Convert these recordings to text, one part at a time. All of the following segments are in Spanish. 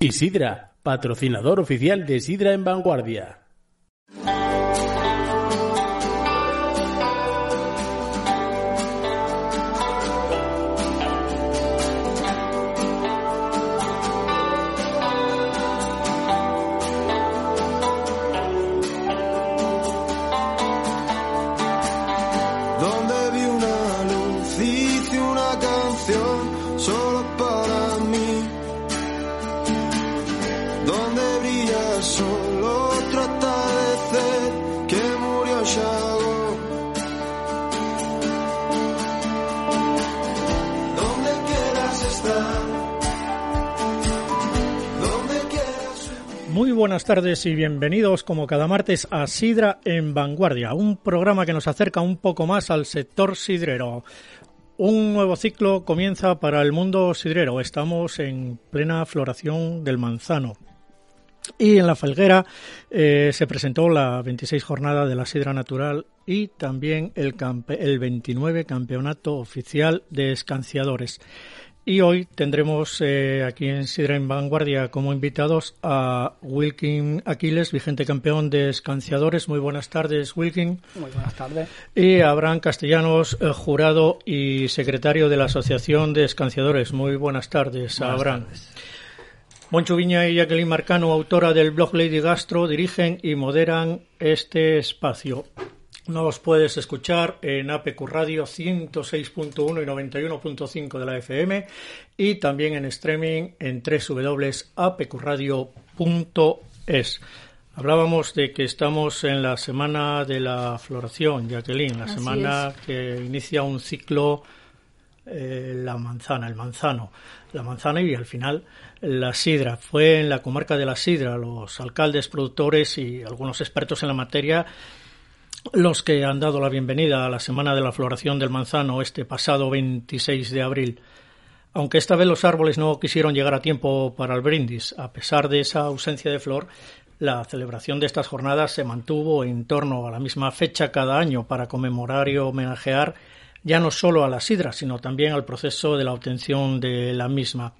Y Sidra, patrocinador oficial de Sidra en Vanguardia. Buenas tardes y bienvenidos como cada martes a Sidra en Vanguardia, un programa que nos acerca un poco más al sector sidrero. Un nuevo ciclo comienza para el mundo sidrero. Estamos en plena floración del manzano. Y en la Felguera eh, se presentó la 26 jornada de la sidra natural y también el, el 29 campeonato oficial de escanciadores. Y hoy tendremos eh, aquí en Sidra en Vanguardia como invitados a Wilkin Aquiles, vigente campeón de escanciadores. Muy buenas tardes, Wilkin. Muy buenas tardes. Y Abraham Castellanos, eh, jurado y secretario de la Asociación de Escanciadores. Muy buenas tardes, buenas Abraham. Tardes. Moncho Viña y Jacqueline Marcano, autora del blog Lady Gastro, dirigen y moderan este espacio. Nos puedes escuchar en APQ Radio 106.1 y 91.5 de la FM y también en streaming en www.apqradio.es. Hablábamos de que estamos en la semana de la floración, Jacqueline, la semana que inicia un ciclo, eh, la manzana, el manzano, la manzana y al final la sidra. Fue en la comarca de la sidra, los alcaldes, productores y algunos expertos en la materia los que han dado la bienvenida a la Semana de la Floración del Manzano este pasado 26 de abril. Aunque esta vez los árboles no quisieron llegar a tiempo para el brindis, a pesar de esa ausencia de flor, la celebración de estas jornadas se mantuvo en torno a la misma fecha cada año para conmemorar y homenajear ya no solo a la sidra, sino también al proceso de la obtención de la misma.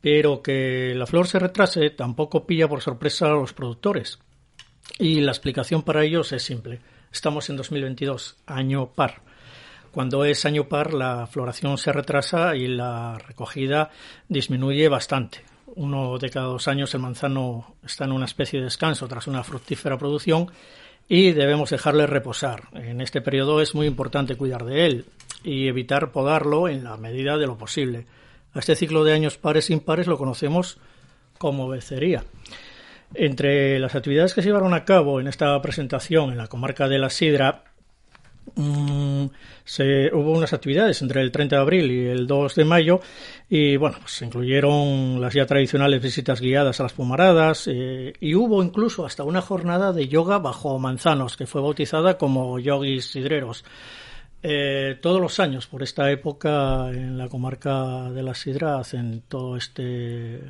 Pero que la flor se retrase tampoco pilla por sorpresa a los productores. Y la explicación para ellos es simple. Estamos en 2022, año par. Cuando es año par, la floración se retrasa y la recogida disminuye bastante. Uno de cada dos años el manzano está en una especie de descanso tras una fructífera producción y debemos dejarle reposar. En este periodo es muy importante cuidar de él y evitar podarlo en la medida de lo posible. A este ciclo de años pares e impares lo conocemos como becería. Entre las actividades que se llevaron a cabo en esta presentación en la comarca de la Sidra, mm, se, hubo unas actividades entre el 30 de abril y el 2 de mayo y bueno, pues se incluyeron las ya tradicionales visitas guiadas a las pomaradas eh, y hubo incluso hasta una jornada de yoga bajo manzanos que fue bautizada como yogis sidreros. Eh, todos los años, por esta época, en la comarca de la Sidra hacen todo este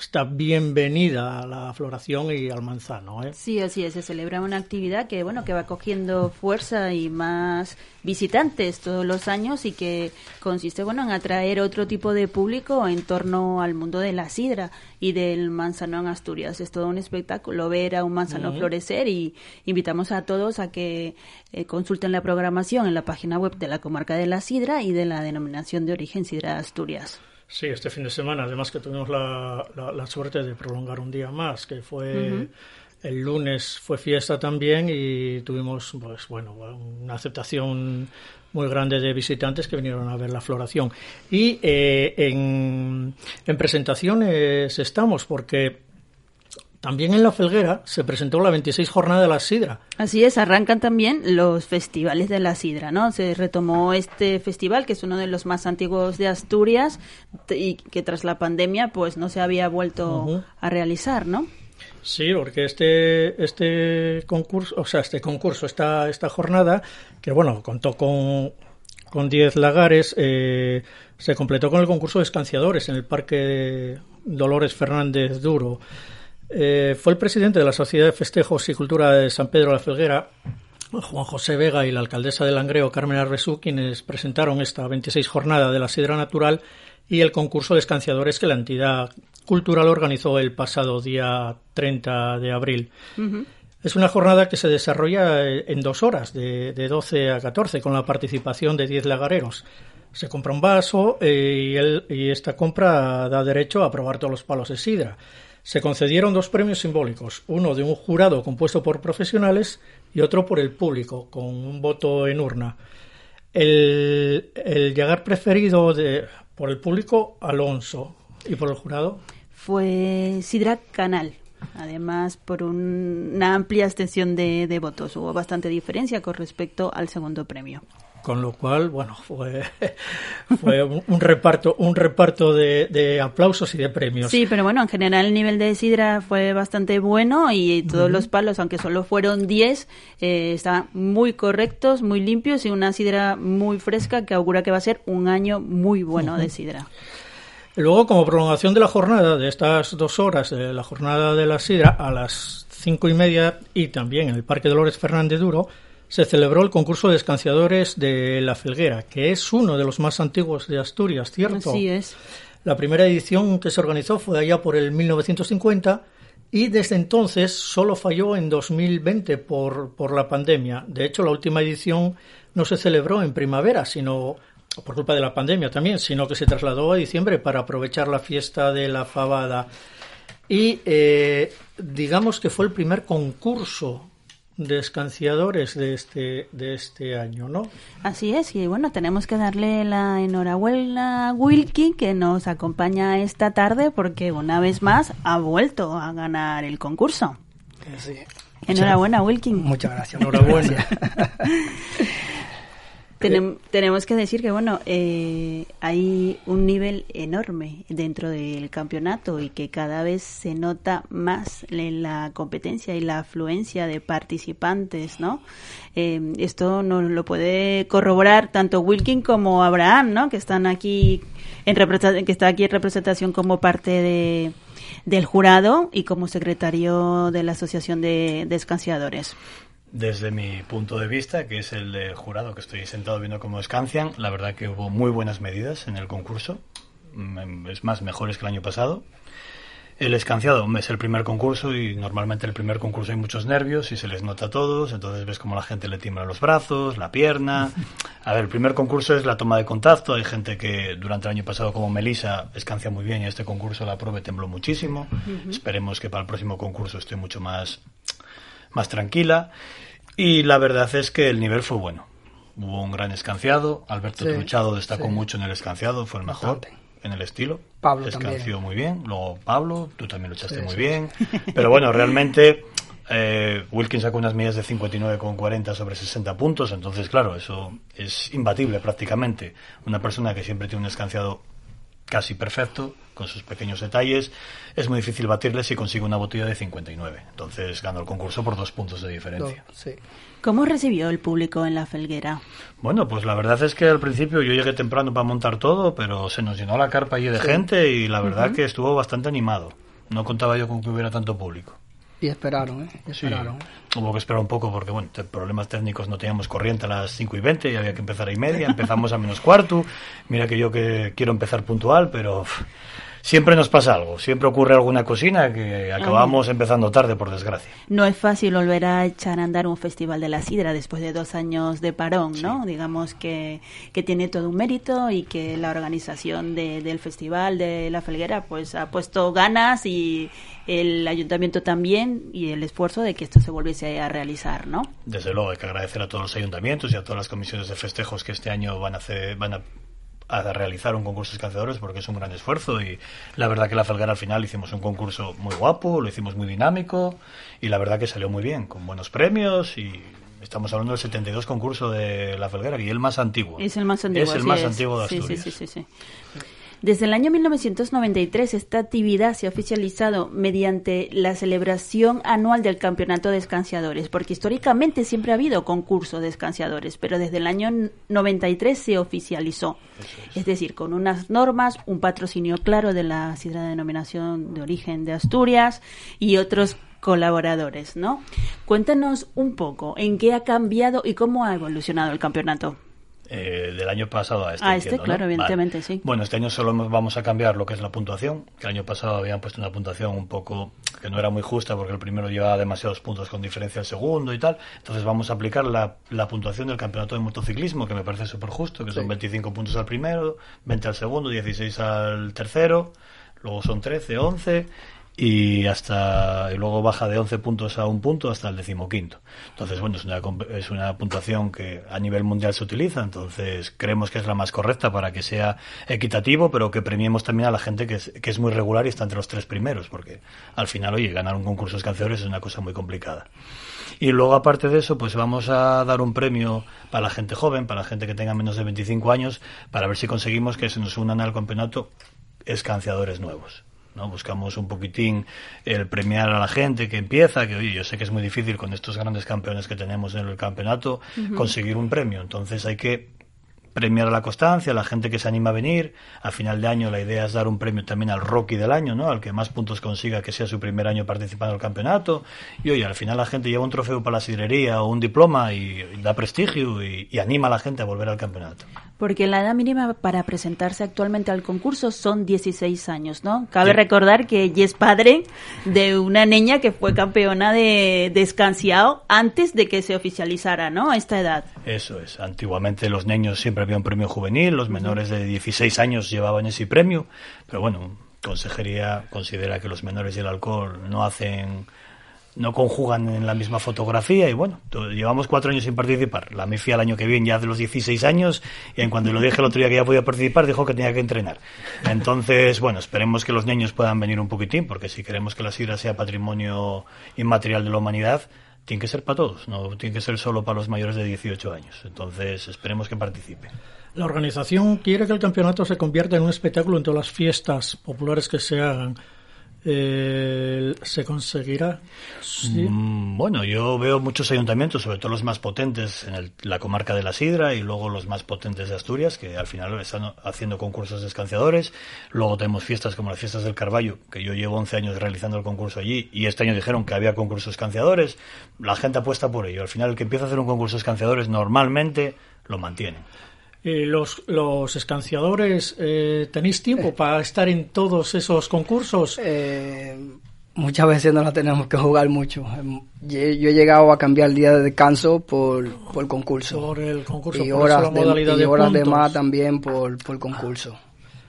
está bienvenida a la floración y al manzano. ¿eh? Sí, así es, se celebra una actividad que bueno que va cogiendo fuerza y más visitantes todos los años y que consiste bueno en atraer otro tipo de público en torno al mundo de la sidra y del manzano en Asturias. Es todo un espectáculo ver a un manzano florecer y invitamos a todos a que eh, consulten la programación en la página web de la comarca de la sidra y de la denominación de origen sidra Asturias. Sí, este fin de semana, además que tuvimos la, la, suerte de prolongar un día más, que fue el lunes fue fiesta también y tuvimos, pues bueno, una aceptación muy grande de visitantes que vinieron a ver la floración. Y eh, en, en presentaciones estamos, porque también en La Felguera se presentó la 26 Jornada de la Sidra. Así es, arrancan también los festivales de la Sidra, ¿no? Se retomó este festival, que es uno de los más antiguos de Asturias y que tras la pandemia pues no se había vuelto a realizar, ¿no? Sí, porque este, este concurso, o sea, este concurso, esta, esta jornada, que bueno, contó con con 10 lagares, eh, se completó con el concurso de escanciadores en el Parque Dolores Fernández Duro. Eh, fue el presidente de la Sociedad de Festejos y Cultura de San Pedro de la Felguera, Juan José Vega, y la alcaldesa de Langreo, Carmen Arbesú, quienes presentaron esta 26 jornada de la sidra natural y el concurso de escanciadores que la entidad Cultural organizó el pasado día 30 de abril. Es una jornada que se desarrolla en dos horas, de, de 12 a 14, con la participación de 10 lagareros. Se compra un vaso eh, y, y esta compra da derecho a probar todos los palos de sidra. Se concedieron dos premios simbólicos, uno de un jurado compuesto por profesionales y otro por el público, con un voto en urna. El, llegar preferido de, por el público, Alonso, y por el jurado. Fue Sidra Canal. Además, por una amplia extensión de, de votos. Hubo bastante diferencia con respecto al segundo premio con lo cual bueno fue fue un, reparto un reparto de, de, aplausos y de premios sí pero bueno en general el nivel de sidra fue bastante bueno y todos uh -huh. los palos aunque solo fueron 10 eh, estaban muy correctos muy limpios y una sidra muy fresca que augura que va a ser un año muy bueno uh -huh. de sidra luego como prolongación de la jornada de estas dos horas de la jornada de la sidra a las cinco y media y también en el Parque Dolores Fernández Duro se celebró el concurso de escanciadores de La Felguera, que es uno de los más antiguos de Asturias, ¿cierto? Así es. La primera edición que se organizó fue allá por el 1950 y desde entonces solo falló en 2020 por, por la pandemia. De hecho, la última edición no se celebró en primavera, sino por culpa de la pandemia también, sino que se trasladó a diciembre para aprovechar la fiesta de la fabada. Y eh, digamos que fue el primer concurso de escanciadores de este, de este año, ¿no? Así es, y bueno, tenemos que darle la enhorabuena a Wilkie que nos acompaña esta tarde porque una vez más ha vuelto a ganar el concurso. Sí. Enhorabuena, Wilkin. Muchas gracias. Enhorabuena. Tenem, tenemos que decir que bueno eh, hay un nivel enorme dentro del campeonato y que cada vez se nota más la competencia y la afluencia de participantes no eh, esto nos lo puede corroborar tanto Wilkin como Abraham no que están aquí en que está aquí en representación como parte de del jurado y como secretario de la asociación de, de escanciadores desde mi punto de vista, que es el de jurado, que estoy sentado viendo cómo escancian, la verdad que hubo muy buenas medidas en el concurso. Es más, mejores que el año pasado. El escanciado es el primer concurso y normalmente el primer concurso hay muchos nervios y se les nota a todos, entonces ves como la gente le tiembla los brazos, la pierna. A ver, el primer concurso es la toma de contacto, hay gente que durante el año pasado como Melisa escancia muy bien y este concurso la prueba tembló muchísimo. Uh -huh. Esperemos que para el próximo concurso esté mucho más más tranquila. Y la verdad es que el nivel fue bueno. Hubo un gran escanciado. Alberto sí, Truchado destacó sí. mucho en el escanciado, fue el mejor Bastante. en el estilo. Pablo Escanció también. muy bien. Luego Pablo, tú también lo echaste sí, muy bien. Pero bueno, realmente eh, Wilkins sacó unas medidas de 59,40 sobre 60 puntos. Entonces, claro, eso es imbatible prácticamente. Una persona que siempre tiene un escanciado casi perfecto, con sus pequeños detalles, es muy difícil batirle si consigue una botella de 59. Entonces ganó el concurso por dos puntos de diferencia. No, sí. ¿Cómo recibió el público en la Felguera? Bueno, pues la verdad es que al principio yo llegué temprano para montar todo, pero se nos llenó la carpa allí de sí. gente y la verdad uh -huh. que estuvo bastante animado. No contaba yo con que hubiera tanto público. Y esperaron, ¿eh? Y esperaron. Sí. Hubo que esperar un poco porque, bueno, problemas técnicos no teníamos corriente a las 5 y 20 y había que empezar a y media. Empezamos a menos cuarto. Mira que yo que quiero empezar puntual, pero siempre nos pasa algo, siempre ocurre alguna cocina que acabamos empezando tarde, por desgracia. No es fácil volver a echar a andar un festival de la sidra después de dos años de parón, sí. ¿no? Digamos que, que tiene todo un mérito y que la organización de, del festival de la Felguera pues ha puesto ganas y el ayuntamiento también y el esfuerzo de que esto se volviese a realizar, ¿no? Desde luego hay que agradecer a todos los ayuntamientos y a todas las comisiones de festejos que este año van a hacer, van a a realizar un concurso de escanciadores porque es un gran esfuerzo y la verdad que la Felguera al final hicimos un concurso muy guapo, lo hicimos muy dinámico y la verdad que salió muy bien, con buenos premios y estamos hablando del 72 concurso de la Felguera y el más antiguo. Es el más antiguo. Es el más es. antiguo de Asturias. Sí, sí, sí, sí. Desde el año 1993 esta actividad se ha oficializado mediante la celebración anual del Campeonato de Escanciadores, porque históricamente siempre ha habido concurso de escanciadores, pero desde el año 93 se oficializó. Es. es. decir, con unas normas, un patrocinio claro de la sidra de denominación de origen de Asturias y otros colaboradores, ¿no? Cuéntanos un poco en qué ha cambiado y cómo ha evolucionado el campeonato. Eh, del año pasado a este. A este, entiendo, ¿no? claro, Vale. evidentemente, sí. Bueno, este año solo vamos a cambiar lo que es la puntuación, que el año pasado habían puesto una puntuación un poco que no era muy justa porque el primero llevaba demasiados puntos con diferencia al segundo y tal. Entonces vamos a aplicar la, la puntuación del campeonato de motociclismo, que me parece súper justo, que son 25 puntos al primero, 20 al segundo, 16 al tercero, luego son 13, 11 y hasta y luego baja de 11 puntos a un punto hasta el decimoquinto. Entonces, bueno, es una, es una puntuación que a nivel mundial se utiliza, entonces creemos que es la más correcta para que sea equitativo, pero que premiemos también a la gente que es, que es muy regular y está entre los tres primeros, porque al final, oye, ganar un concurso de escanciadores es una cosa muy complicada. Y luego, aparte de eso, pues vamos a dar un premio para la gente joven, para la gente que tenga menos de 25 años, para ver si conseguimos que se nos unan al campeonato escanciadores nuevos. ¿No? Buscamos un poquitín el premiar a la gente que empieza, que oye, yo sé que es muy difícil con estos grandes campeones que tenemos en el campeonato conseguir un premio. Entonces hay que premiar a la constancia, a la gente que se anima a venir. A final de año la idea es dar un premio también al rookie del año, ¿no? Al que más puntos consiga que sea su primer año participando en el campeonato. Y oye, al final la gente lleva un trofeo para la sidrería o un diploma y, y da prestigio y, y anima a la gente a volver al campeonato. Porque la edad mínima para presentarse actualmente al concurso son 16 años, ¿no? Cabe Sí. recordar que ella es padre de una niña que fue campeona de, de escanciado antes de que se oficializara, ¿no? Esta edad. Eso es. Antiguamente los niños siempre había un premio juvenil, los menores de 16 años llevaban ese premio, pero bueno, Consejería considera que los menores y el alcohol no hacen, no conjugan en la misma fotografía y bueno, llevamos cuatro años sin participar. La MIFI al año que viene ya hace los 16 años y en cuando lo dije el otro día que ya podía participar dijo que tenía que entrenar. Entonces, bueno, esperemos que los niños puedan venir un poquitín porque si queremos que la sidra sea patrimonio inmaterial de la humanidad, tiene que ser para todos, no tiene que ser solo para los mayores de 18 años. Entonces, esperemos que participen. La organización quiere que el campeonato se convierta en un espectáculo en todas las fiestas populares que se hagan. Eh, ¿Se conseguirá? Mm, Bueno, yo veo muchos ayuntamientos, sobre todo los más potentes en el- la comarca de la Sidra y luego los más potentes de Asturias, que al final están haciendo concursos de escanciadores. Luego tenemos fiestas como las fiestas del Carballo, que yo llevo 11 años realizando el concurso allí y este año dijeron que había concursos de. La gente apuesta por ello. Al final, el que empieza a hacer un concurso de escanciadores normalmente lo mantiene. Eh, los, los escanciadores, eh, ¿tenéis tiempo para estar en todos esos concursos? Eh, muchas veces no la tenemos que jugar mucho. Yo, yo he llegado a cambiar el día de descanso por, por concurso. Por el concurso, y por eso la horas de, y de horas de más también por, por concurso.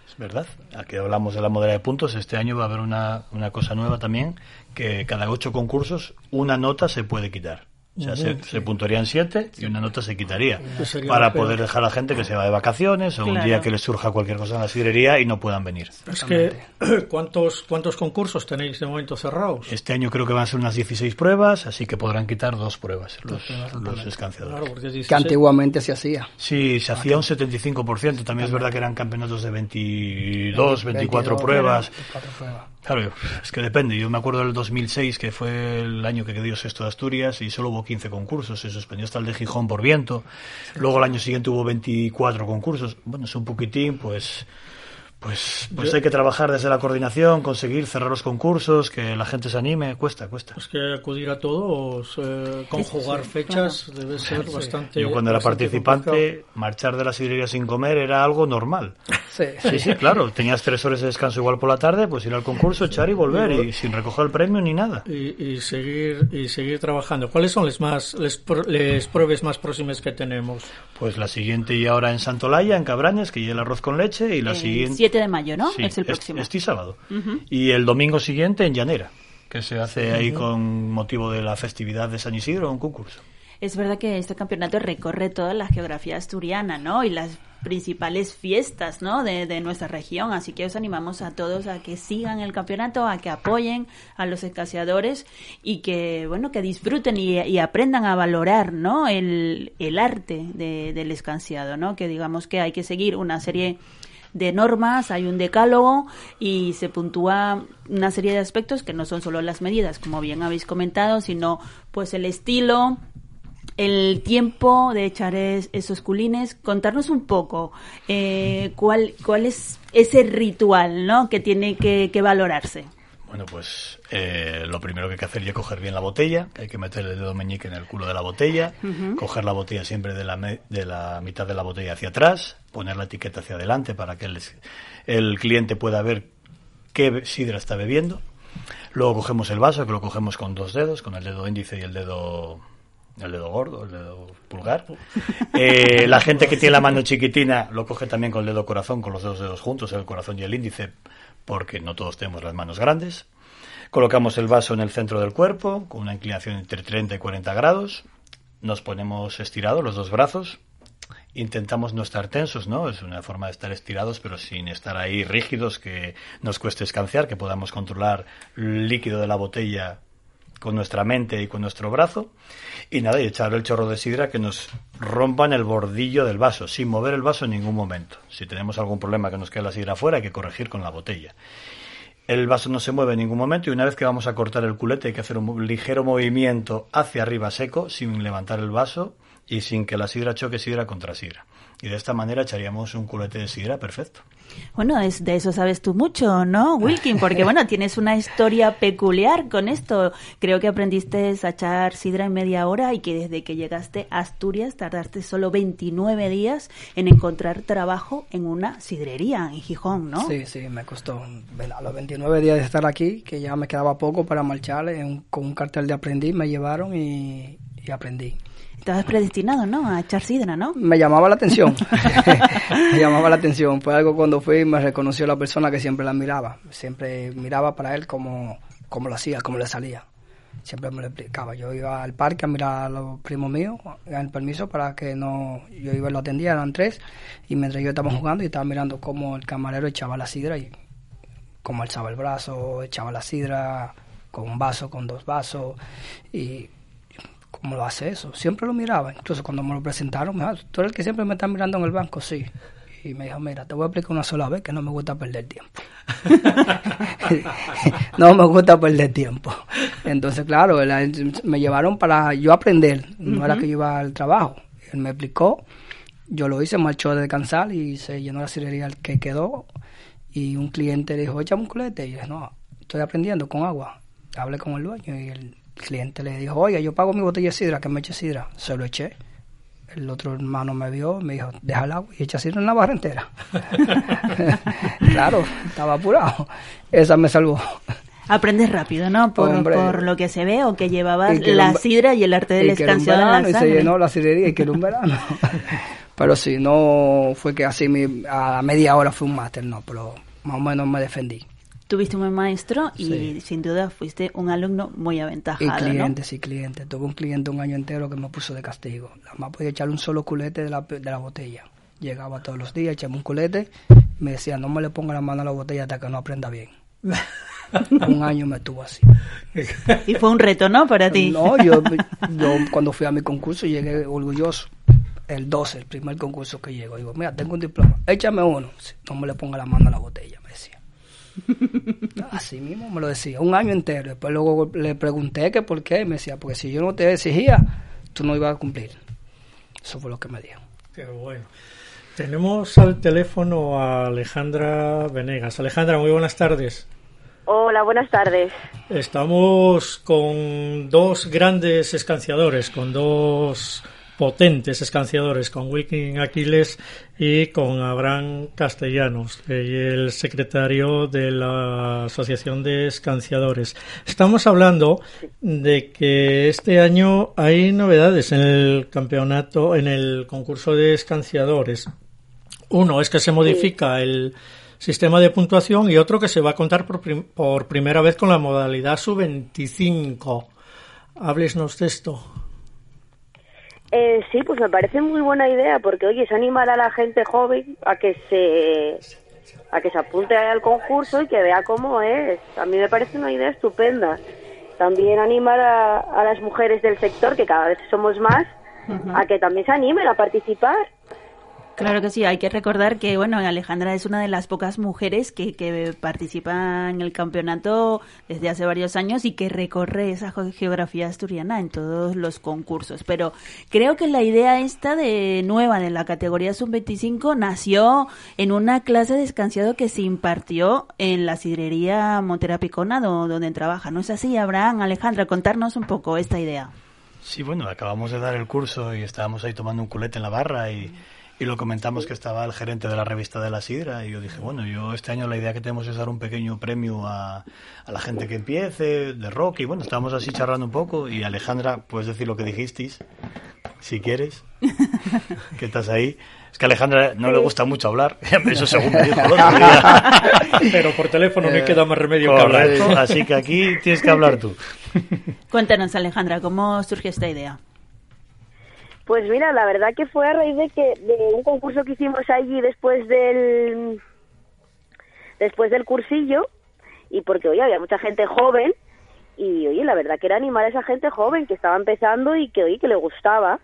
Es verdad. Aquí hablamos de la modalidad de puntos. Este año va a haber una, una cosa nueva también, que cada ocho concursos una nota se puede quitar. O sea, se, se puntuarían siete y una nota se quitaría para poder dejar a la gente que se va de vacaciones o un día que les surja cualquier cosa en la sidrería y no puedan venir. Es que, ¿cuántos, ¿cuántos concursos tenéis de momento cerrados? Este año creo que van a ser unas 16 pruebas, así que podrán quitar dos pruebas los, los escanciadores. Claro, porque es Que 16. antiguamente se hacía. Sí, se hacía un 75%. También es verdad que eran campeonatos de 22, 24 22, pruebas. 24 pruebas. Claro, es que depende. Yo me acuerdo del 2006, que fue el año que quedó sexto de Asturias, y solo hubo 15 concursos. Se suspendió hasta el de Gijón por viento. Luego el año siguiente hubo 24 concursos. Bueno, es un poquitín, pues... Pues, pues hay que trabajar desde la coordinación, conseguir cerrar los concursos, que la gente se anime, cuesta, cuesta. Es que acudir a todos, eh, conjugar fechas, debe ser bastante. Yo cuando era complicado. participante, marchar de la sidrería sin comer era algo normal. Sí. Sí, sí, claro. Tenías tres horas de descanso igual por la tarde, pues ir al concurso, echar y volver, y sin recoger el premio ni nada. Y, y seguir y seguir trabajando. ¿Cuáles son las más les, pro- les pruebas más próximas que tenemos? Pues la siguiente y ahora en Santolaya, en Cabranes, que lleva el arroz con leche, y la siguiente... 7 de mayo, ¿no? Sí, es el este- próximo. Este, sábado. Y el domingo siguiente en Llanera, que se hace ahí con motivo de la festividad de San Isidro, un concurso. Es verdad que este campeonato recorre toda la geografía asturiana, ¿no? Y las principales fiestas, ¿no? De, de nuestra región. Así que os animamos a todos a que sigan el campeonato, a que apoyen a los escaseadores y que, bueno, que disfruten y, y aprendan a valorar, ¿no? El, el arte de- del escanciado, ¿no? Que digamos que hay que seguir una serie de normas, hay un decálogo y se puntúa una serie de aspectos que no son solo las medidas, como bien habéis comentado, sino pues el estilo, el tiempo de echar es- esos culines, contarnos un poco eh, cuál, cuál es ese ritual ¿no? que tiene que, que valorarse. Bueno, pues eh, lo primero que hay que hacer es coger bien la botella, hay que meter el dedo meñique en el culo de la botella, coger la botella siempre de la, de la mitad de la botella hacia atrás, poner la etiqueta hacia adelante para que el, el cliente pueda ver qué sidra está bebiendo. Luego cogemos el vaso, que lo cogemos con dos dedos, con el dedo índice y el dedo el dedo gordo, el dedo pulgar. Eh, la gente que tiene la mano chiquitina lo coge también con el dedo corazón, con los dos dedos juntos, el corazón y el índice, porque no todos tenemos las manos grandes. Colocamos el vaso en el centro del cuerpo, con una inclinación entre 30 y 40 grados. Nos ponemos estirados los dos brazos. Intentamos no estar tensos, ¿no? Es una forma de estar estirados, pero sin estar ahí rígidos, que nos cueste escanciar, que podamos controlar el líquido de la botella con nuestra mente y con nuestro brazo. Y nada, y echar el chorro de sidra que nos rompan el bordillo del vaso, sin mover el vaso en ningún momento. Si tenemos algún problema que nos quede la sidra afuera, hay que corregir con la botella. El vaso no se mueve en ningún momento y una vez que vamos a cortar el culete hay que hacer un ligero movimiento hacia arriba seco sin levantar el vaso y sin que la sidra choque sidra contra sidra. Y de esta manera echaríamos un culete de sidra perfecto. Bueno, es, de eso sabes tú mucho, ¿no, Wilkin? Porque, bueno, tienes una historia peculiar con esto. Creo que aprendiste a echar sidra en media hora y que desde que llegaste a Asturias tardaste solo 29 días en encontrar trabajo en una sidrería en Gijón, ¿no? Sí, sí, me costó. A los 29 días de estar aquí, que ya me quedaba poco para marchar, con un cartel de aprendiz me llevaron y aprendí. Estabas predestinado, ¿no? A echar sidra, ¿no? Me llamaba la atención. me llamaba la atención. Fue algo cuando fui me reconoció la persona que siempre la miraba. Siempre miraba para él como, como lo hacía, como le salía. Siempre me lo explicaba. Yo iba al parque a mirar a los primos míos, el permiso para que no. Yo iba y lo atendía, eran tres. Y mientras yo estaba jugando y estaba mirando cómo el camarero echaba la sidra y cómo alzaba el brazo, echaba la sidra con un vaso, con dos vasos. Y ¿cómo lo hace eso? Siempre lo miraba. Entonces cuando me lo presentaron, me dijo, tú eres el que siempre me está mirando en el banco, sí. Y me dijo, mira, te voy a explicar una sola vez que no me gusta perder tiempo. no me gusta perder tiempo. Entonces, claro, me llevaron para yo aprender, no era que yo iba al trabajo. Él me explicó, yo lo hice, marchó de descansar y se llenó la cirería que quedó. Y un cliente le dijo, échame un culete. Y yo dije, no, estoy aprendiendo con agua. Hablé con el dueño y él el cliente le dijo, oye, yo pago mi botella de sidra, que me eche sidra. Se lo eché. El otro hermano me vio, me dijo, deja el agua y echa sidra en la barra entera. claro, estaba apurado. Esa me salvó. Aprendes rápido, ¿no? Por, lo que se ve o que llevabas la sidra y el arte del escanciado en la Y se llenó la sidrería y que era un verano. pero sí, no fue que así a media hora fue un máster, no, pero más o menos me defendí tuviste un buen maestro y sin duda fuiste un alumno muy aventajado. Y clientes, y clientes. Tuve un cliente un año entero que me puso de castigo. Nada más podía echarle un solo culete de la, de la botella. Llegaba todos los días, echaba un culete y me decía, no me le ponga la mano a la botella hasta que no aprenda bien. un año me tuvo así. y fue un reto, ¿no? Para ti. No, yo, yo cuando fui a mi concurso llegué orgulloso. El 12, el primer concurso que llego. Digo, mira, tengo un diploma, échame uno. No me le ponga la mano a la botella. Así mismo me lo decía, un año entero. Después luego le pregunté que por qué, me decía, porque si yo no te exigía, tú no ibas a cumplir. Eso fue lo que me dijo. Qué bueno. Tenemos al teléfono a Alejandra Venegas. Alejandra, muy buenas tardes. Hola, buenas tardes. Estamos con dos grandes escanciadores, con dos potentes escanciadores con Wiking Aquiles y con Abraham Castellanos, el secretario de la Asociación de Escanciadores. Estamos hablando de que este año hay novedades en el campeonato, en el concurso de escanciadores. Uno es que se modifica el sistema de puntuación y otro que se va a contar por, por primera vez con la modalidad sub-25. Háblesnos de esto. Eh, sí, pues me parece muy buena idea porque, oye, es animar a la gente joven a que se a que se apunte al concurso y que vea cómo es. A mí me parece una idea estupenda. También animar a, las mujeres del sector, que cada vez somos más, a que también se animen a participar. Claro que sí, hay que recordar que bueno, Alejandra es una de las pocas mujeres que, que participa en el campeonato desde hace varios años y que recorre esa geografía asturiana en todos los concursos. Pero creo que la idea esta de nueva de la categoría sub-25 nació en una clase de escanciado que se impartió en la sidrería Montera Picona donde trabaja. ¿No es así, Abraham? Alejandra, contarnos un poco esta idea. Sí, bueno, acabamos de dar el curso y estábamos ahí tomando un culete en la barra y y lo comentamos que estaba el gerente de la revista de la Sidra y yo dije, bueno, yo este año la idea que tenemos es dar un pequeño premio a, a la gente que empiece, de rock, y bueno, estábamos así charlando un poco y Alejandra, puedes decir lo que dijisteis, si quieres, que estás ahí. Es que a Alejandra no le gusta mucho hablar, eso según me dijo el otro día. Pero por teléfono me queda más remedio que hablar. Así que aquí tienes que hablar tú. Cuéntanos, Alejandra, ¿cómo surge esta idea? Pues mira, la verdad que fue a raíz de que de un concurso que hicimos allí después del después del cursillo y porque oye había mucha gente joven y oye la verdad que era animar a esa gente joven que estaba empezando y que oye que le gustaba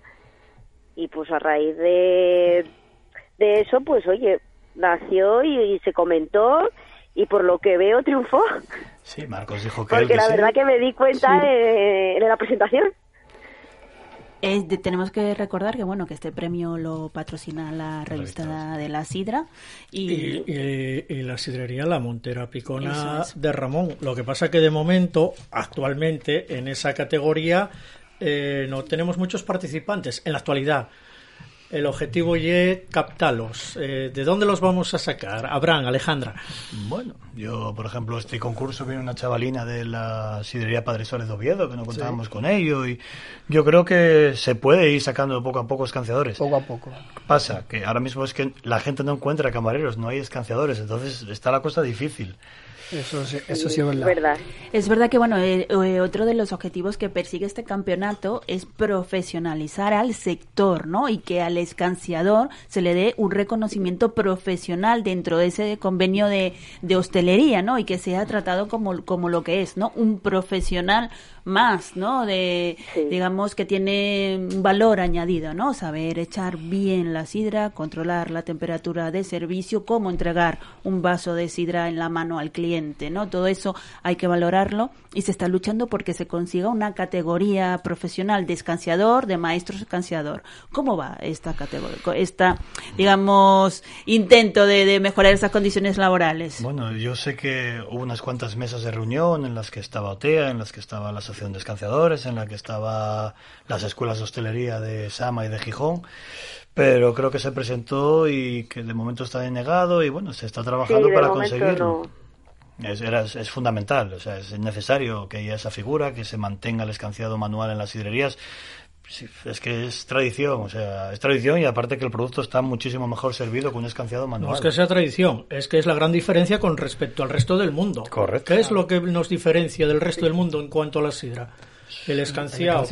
y pues a raíz de de eso pues oye nació y, se comentó y por lo que veo triunfó. Sí, Marcos dijo que porque la verdad que me di cuenta en la presentación. Eh, tenemos que recordar que bueno que este premio lo patrocina la revista de la Sidra y, la sidrería La Montera Picona de Ramón. Lo que pasa que de momento, actualmente, en esa categoría eh, no tenemos muchos participantes en la actualidad. El objetivo y captalos. Eh, ¿De dónde los vamos a sacar? Abraham, Alejandra. Bueno, yo, por ejemplo, este concurso viene una chavalina de la sidrería Padre Suárez de Oviedo, que no contábamos con ello, y yo creo que se puede ir sacando poco a poco escanciadores. Poco a poco. Pasa que ahora mismo es que la gente no encuentra camareros, no hay escanciadores, entonces está la cosa difícil. Eso, sí, eso sí es verdad. Es verdad que, bueno, eh, eh, otro de los objetivos que persigue este campeonato es profesionalizar al sector, ¿no? Y que al escanciador se le dé un reconocimiento profesional dentro de ese convenio de, de hostelería, ¿no? Y que sea tratado como, como lo que es, ¿no? Un profesional más, ¿no? De, digamos, que tiene un valor añadido, ¿no? Saber echar bien la sidra, controlar la temperatura de servicio, cómo entregar un vaso de sidra en la mano al cliente, ¿no? Todo eso hay que valorarlo y se está luchando porque se consiga una categoría profesional de escanciador, de maestro escanciador. ¿Cómo va esta categoría, esta, digamos, intento de, de mejorar esas condiciones laborales? Bueno, yo sé que hubo unas cuantas mesas de reunión en las que estaba OTEA, en las que estaba la de Escanciadores, en la que estaba las escuelas de hostelería de Sama y de Gijón, pero creo que se presentó y que de momento está denegado y bueno, se está trabajando para conseguirlo. Es, es, fundamental, o sea, es necesario que haya esa figura, que se mantenga el escanciado manual en las sidrerías. es que es tradición, o sea, es tradición y aparte que el producto está muchísimo mejor servido con un escanciado manual. No es que sea tradición, es que es la gran diferencia con respecto al resto del mundo. Correcto. ¿Qué es lo que nos diferencia del resto del mundo en cuanto a la sidra? El escanciado.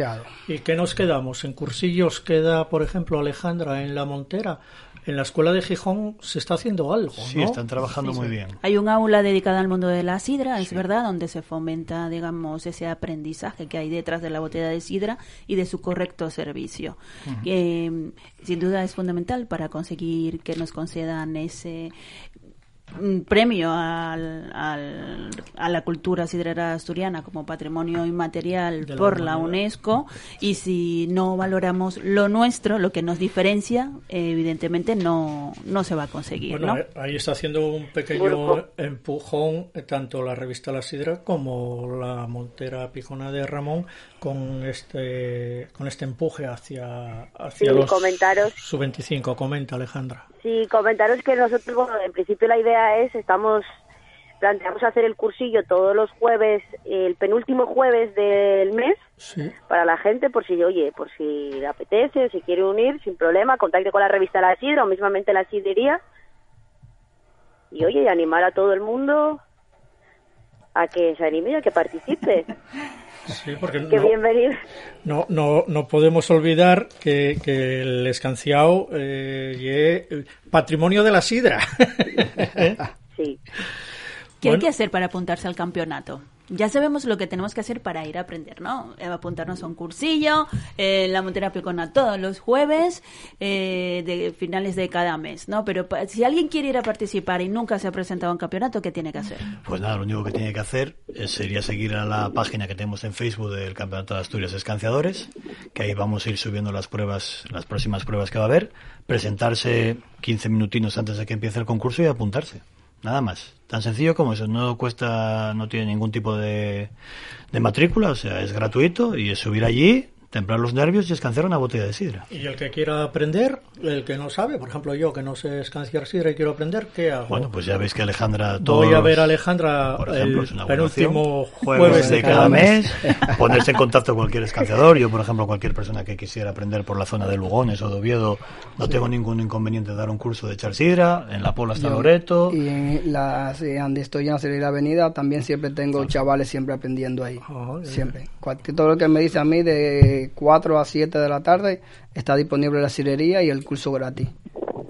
¿Y qué nos quedamos? En cursillos queda, por ejemplo, Alejandra en la Montera en la escuela de Gijón se está haciendo algo. Sí, están trabajando muy bien. Hay un aula dedicada al mundo de la sidra, es verdad, donde se fomenta, digamos, ese aprendizaje que hay detrás de la botella de sidra y de su correcto servicio. Eh, sin duda es fundamental para conseguir que nos concedan ese premio al, a la cultura sidrera asturiana como patrimonio inmaterial por la UNESCO y si no valoramos lo nuestro, lo que nos diferencia, evidentemente no, no se va a conseguir. Bueno, ahí está haciendo un pequeño empujón eh, tanto la revista La Sidra como la Montera Pijona de Ramón con este con este empuje hacia, hacia los comentaros. su 25. Comenta Alejandra. Sí, comentaros que nosotros, bueno, en principio la idea es, estamos, planteamos hacer el cursillo todos los jueves, el penúltimo jueves del mes, para la gente, por si, oye, por si le apetece, si quiere unir, sin problema, contacte con la revista La Sidra o mismamente La Sidrería. Y, oye, y animar a todo el mundo a que se anime y a que participe. Sí, porque no, No, no, podemos olvidar que, que el escanciao eh, es patrimonio de la sidra. sí. ¿Qué hay que hacer para apuntarse al campeonato? Ya sabemos lo que tenemos que hacer para ir a aprender, ¿no? Eh, Apuntarnos a un cursillo, eh, la Montera Picona todos los jueves, eh, de finales de cada mes, ¿no? Pero si alguien quiere ir a participar y nunca se ha presentado a un campeonato, ¿qué tiene que hacer? Pues nada, lo único que tiene que hacer eh, sería seguir a la página que tenemos en Facebook del Campeonato de Asturias Escanciadores, que ahí vamos a ir subiendo las pruebas, las próximas pruebas que va a haber, presentarse 15 minutinos antes de que empiece el concurso y apuntarse. Nada más. Tan sencillo como eso. No cuesta, no tiene ningún tipo de, de matrícula, o sea, es gratuito y es subir allí, templar los nervios y escanciar una botella de sidra. Y el que quiera aprender, el que no sabe, por ejemplo yo que no sé escanciar sidra y quiero aprender, ¿qué hago? Bueno, pues ya veis que Alejandra Voy a todos- ver a Alejandra por ejemplo, el es una penúltimo jueves, de cada mes, ponerse en contacto con cualquier escanciador. Yo, por ejemplo, cualquier persona que quisiera aprender por la zona de Lugones o de Oviedo, no tengo ningún inconveniente de dar un curso de echar sidra. En La Pola está Yo- Loreto. Y en la, sí, donde estoy en la Avenida también siempre tengo chavales siempre aprendiendo ahí. Ah. Siempre. Cualquier, todo lo que me dice a mí de 4 a 7 de la tarde está disponible la cirería y el curso gratis.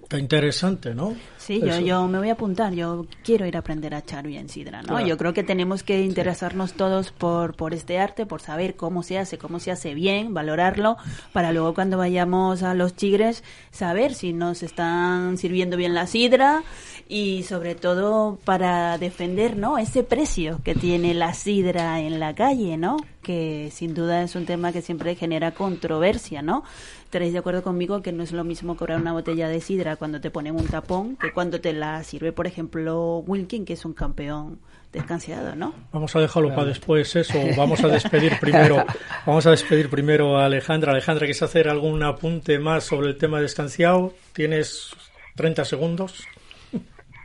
Qué interesante, ¿no? Sí, yo, yo me voy a apuntar, yo quiero ir a aprender a echar bien sidra, ¿no? Claro. Yo creo que tenemos que interesarnos todos por, por este arte, por saber cómo se hace, cómo se hace bien, valorarlo, para luego cuando vayamos a los chigres saber si nos están sirviendo bien la sidra y sobre todo para defender, ¿no? Ese precio que tiene la sidra en la calle, ¿no? Que sin duda es un tema que siempre genera controversia, ¿no? Estaréis de acuerdo conmigo que no es lo mismo cobrar una botella de sidra cuando te ponen un tapón que cuando te la sirve, por ejemplo, Wilkin, que es un campeón descanseado, ¿no? Vamos a dejarlo para después eso. Vamos a despedir primero. Vamos a despedir primero a Alejandra. Alejandra, ¿quieres hacer algún apunte más sobre el tema de descansado? Tienes 30 segundos.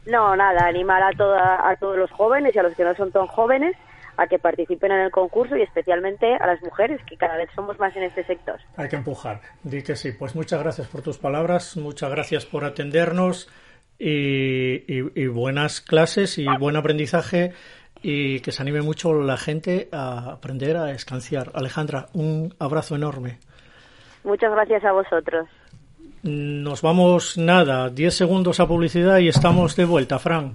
No, nada, animar a, toda, a todos los jóvenes y a los que no son tan jóvenes a que participen en el concurso y especialmente a las mujeres, que cada vez somos más en este sector. Hay que empujar. Di que sí. Pues muchas gracias por tus palabras, muchas gracias por atendernos y, y- y buenas clases y buen aprendizaje y que se anime mucho la gente a aprender a escanciar. Alejandra, un abrazo enorme. Muchas gracias a vosotros. Nos vamos nada, 10 segundos a publicidad y estamos de vuelta, Fran.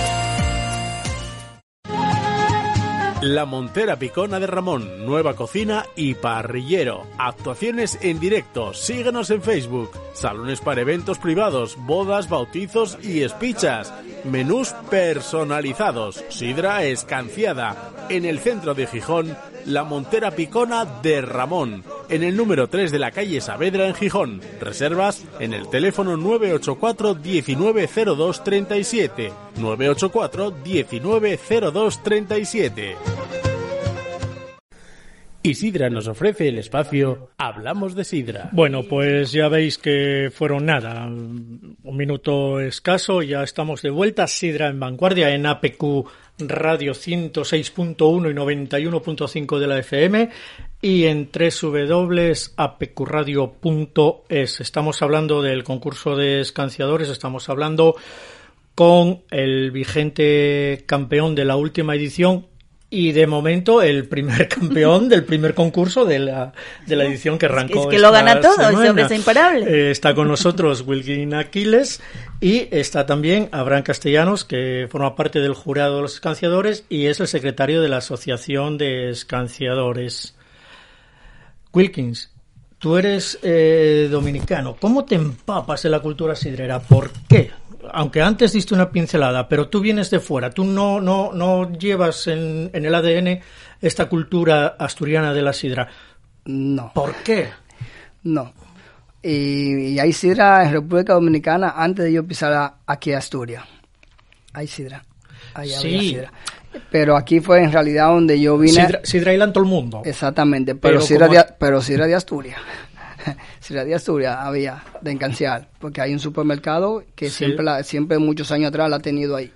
La Montera Picona de Ramón, nueva cocina y parrillero. Actuaciones en directo, síguenos en Facebook. Salones para eventos privados, bodas, bautizos y espichas. Menús personalizados, sidra escanciada. En el centro de Gijón, La Montera Picona de Ramón. En el número 3 de la calle Saavedra en Gijón. Reservas en el teléfono 984 190237. 984 190237. Y Sidra nos ofrece el espacio Hablamos de Sidra. Bueno, pues ya veis que fueron nada, un minuto escaso, ya estamos de vuelta. Sidra en vanguardia en APQ Radio 106.1 y 91.5 de la FM y en www.apqradio.es. Estamos hablando del concurso de escanciadores, estamos hablando con el vigente campeón de la última edición y de momento el primer campeón del primer concurso de la, de la edición que arrancó. Es que lo esta gana todo, ese hombre es imparable. Eh, está con nosotros Wilkin Aquiles y está también Abraham Castellanos, que forma parte del jurado de los escanciadores y es el secretario de la Asociación de Escanciadores. Wilkins, tú eres eh, dominicano. ¿Cómo te empapas en la cultura sidrera? ¿Por qué? Aunque antes diste una pincelada, pero tú vienes de fuera, tú no, no, no llevas en, en el ADN esta cultura asturiana de la sidra. No, ¿Por qué? no. Y, y hay sidra en República Dominicana antes de yo pisar aquí a Asturias. Hay sidra. Había Sí. sidra. Pero aquí fue en realidad donde yo vine. Sidra, sidra Island todo el mundo. Exactamente, Pero pero, sidra como- de, pero sidra de Asturias. de Asturias había, de Encancial, porque hay un supermercado que Sí. siempre, la, siempre muchos años atrás la ha tenido ahí.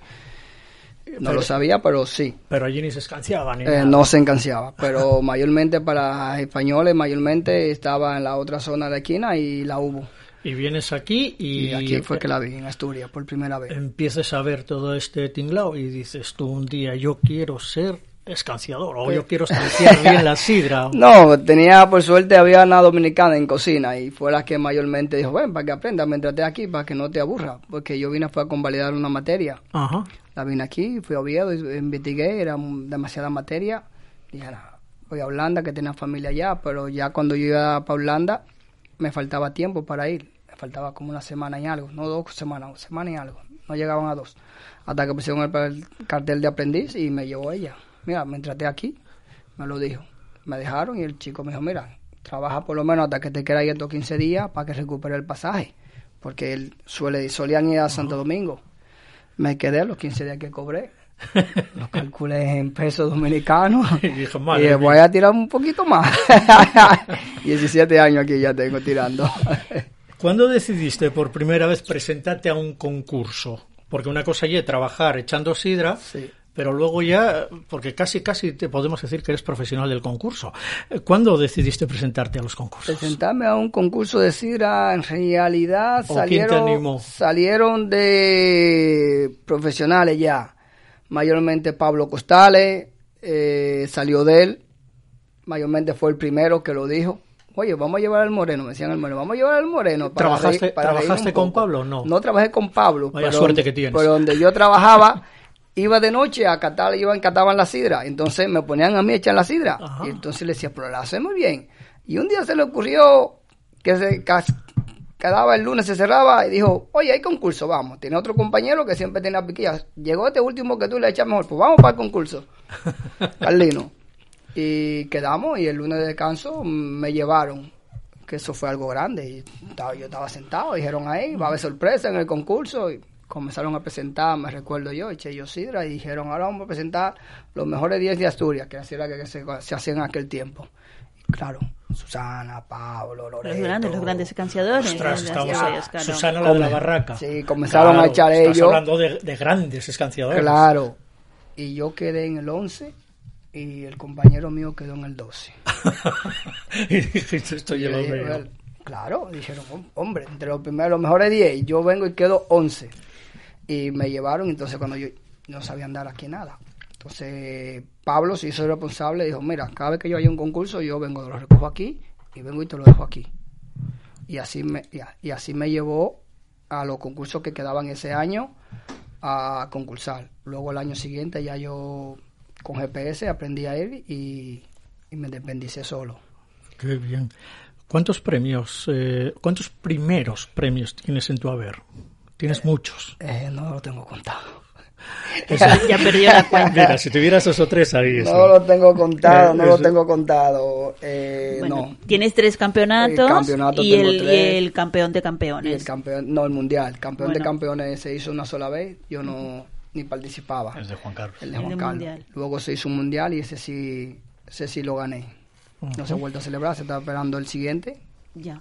No lo sabía, pero sí. Pero allí ni se escanciaba ni Eh, nada. no se encanciaba, pero mayormente para españoles, mayormente estaba en la otra zona de la esquina y la hubo. Y vienes aquí y... Y aquí fue que la vi, en Asturias, por primera vez. Empieces a ver todo este tinglao y dices tú un día, yo quiero ser escanciador o yo quiero escanciar bien la sidra. No, tenía, por suerte, había una dominicana en cocina y fue la que mayormente dijo, bueno, para que aprendas mientras estés aquí, para que no te aburra, porque yo vine fue a convalidar una materia. Ajá. La vine aquí, fui a Oviedo, investigué, era demasiada materia. Nada, voy a Holanda, que tenía familia allá, pero ya cuando yo iba para Holanda, me faltaba tiempo para ir. Me faltaba como una semana y algo, no dos semanas, una semana y algo. No llegaban a dos. Hasta que pusieron el, el cartel de aprendiz y me llevó ella. Mira, me traté aquí, me lo dijo. Me dejaron y el chico me dijo, mira, trabaja por lo menos hasta que te quede ahí estos 15 días para que recupere el pasaje. Porque él suele, solían ir a Santo Domingo. Me quedé los 15 días que cobré. Los calculé en pesos dominicanos. Y dije, y voy a tirar un poquito más. 17 años aquí ya tengo tirando. ¿Cuándo decidiste por primera vez presentarte a un concurso? Porque una cosa es trabajar echando sidra, Sí. Pero luego ya, porque casi casi te podemos decir que eres profesional del concurso. ¿Cuándo decidiste presentarte a los concursos? Presentarme a un concurso de sidra, en realidad ¿O quién te salieron, salieron de profesionales ya. Mayormente Pablo Costales, eh, salió de él. Mayormente fue el primero que lo dijo. Oye, vamos a llevar al Moreno, me decían al Moreno, vamos a llevar al Moreno. para ¿Trabajaste- reír- para trabajaste con poco". Pablo o no? No trabajé con Pablo. Vaya pero suerte donde- que tienes. Pero donde yo trabajaba, iba de noche a catar, iban, cataban la sidra. Entonces me ponían a mí a echar la sidra. Ajá. Y entonces le decía, pero la hace muy bien. Y un día se le ocurrió que se quedaba el lunes, se cerraba y dijo, oye, hay concurso, vamos. Tiene otro compañero que siempre tenía piquillas. Llegó este último que tú le echas mejor, pues vamos para el concurso. Carlino. Y quedamos y el lunes de descanso me llevaron, que eso fue algo grande. Y estaba- yo estaba sentado, dijeron ahí, va a haber sorpresa en el concurso. Y comenzaron a presentar, me recuerdo yo, eché yo sidra y dijeron, ahora vamos a presentar los mejores 10 de Asturias, que así era que se, se hacía en aquel tiempo. Y claro, Susana, Pablo, Loreto. Los grandes, los grandes escanciadores. Ostras, de estamos a claro. Susana la de la barraca. Sí, comenzaron a Claro, echar estás ellos. hablando de, de grandes escanciadores. Claro. Y yo quedé en el 11 y el compañero mío quedó en el 12. y dijiste, esto yo Y lo Claro, dijeron, "Hom- hombre, entre los primeros, los mejores 10, y yo vengo y quedo 11. Y me llevaron, entonces cuando yo no sabía andar aquí nada. Entonces Pablo se hizo responsable, dijo, mira, cada vez que yo haya un concurso, yo vengo, lo recojo aquí y vengo y te lo dejo aquí. Y así me, y y así me llevó a los concursos que quedaban ese año a concursar. Luego el año siguiente ya yo con GPS aprendí a ir y, y me independicé solo. Qué bien. ¿Cuántos premios, eh, cuántos primeros premios tienes en tu haber? Tienes muchos. Eh, no lo tengo contado. Ya perdió la cuenta. Mira, si tuvieras dos o tres ahí. No eso. lo tengo contado, no lo tengo contado. Eh, Bueno, no. Tienes tres campeonatos El campeonato y, el, y el campeón de Y campeones. el campeón, no, el mundial. Campeón de campeones se hizo una sola vez. Yo no ni participaba. Es de Juan Carlos. El de El Juan de Carlos. mundial. Luego se hizo un mundial y ese sí, ese sí lo gané. No se ha vuelto a celebrar, se está esperando el siguiente. Ya.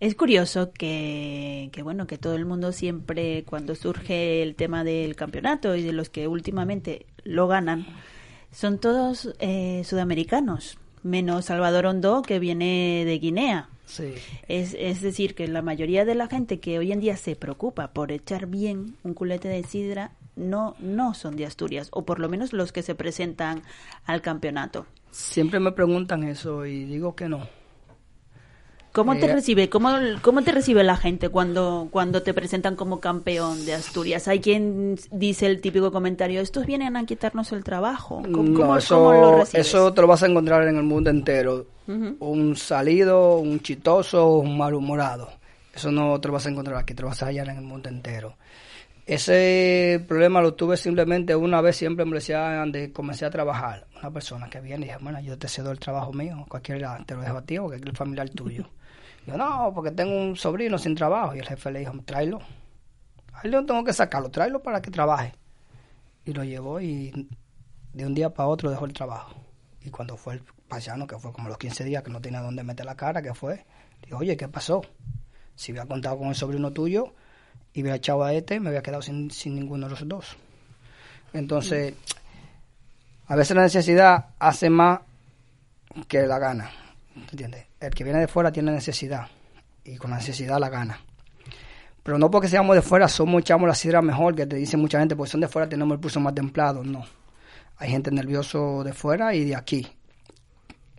Es curioso que, que, bueno, que todo el mundo siempre, cuando surge el tema del campeonato y de los que últimamente lo ganan, son todos eh, sudamericanos, menos Salvador Hondo, que viene de Guinea. Sí. Es, es decir, que la mayoría de la gente que hoy en día se preocupa por echar bien un culete de sidra no, no son de Asturias, o por lo menos los que se presentan al campeonato. Siempre me preguntan eso y digo que no. ¿Cómo te Eh, recibe? ¿Cómo, ¿Cómo te recibe la gente cuando, cuando te presentan como campeón de Asturias? Hay quien dice el típico comentario, estos vienen a quitarnos el trabajo. ¿Cómo, no, cómo- eso, cómo lo recibes? eso te lo vas a encontrar en el mundo entero. Un salido, un chitoso, un malhumorado. Eso no te lo vas a encontrar aquí, te lo vas a hallar en el mundo entero. Ese problema lo tuve simplemente una vez, siempre me decía donde comencé a trabajar. Una persona que viene y dije, bueno, yo te cedo el trabajo mío, cualquiera te lo dejo a ti porque es el familiar tuyo. Yo, no, porque tengo un sobrino sin trabajo. Y el jefe le dijo, tráelo. Ahí no tengo que sacarlo, tráelo para que trabaje. Y lo llevó y de un día para otro dejó el trabajo. Y cuando fue el paisano, que fue como los 15 días que no tenía dónde meter la cara, que fue, dijo, oye, ¿qué pasó? Si hubiera contado con el sobrino tuyo y hubiera echado a este, me había quedado sin, sin ninguno de los dos. Entonces, a veces la necesidad hace más que la gana. El que viene de fuera tiene necesidad y con la necesidad la gana. Pero no porque seamos de fuera, somos echamos la sidra mejor, que te dice mucha gente, porque son de fuera, tenemos el pulso más templado. No. Hay gente nervioso de fuera y de aquí.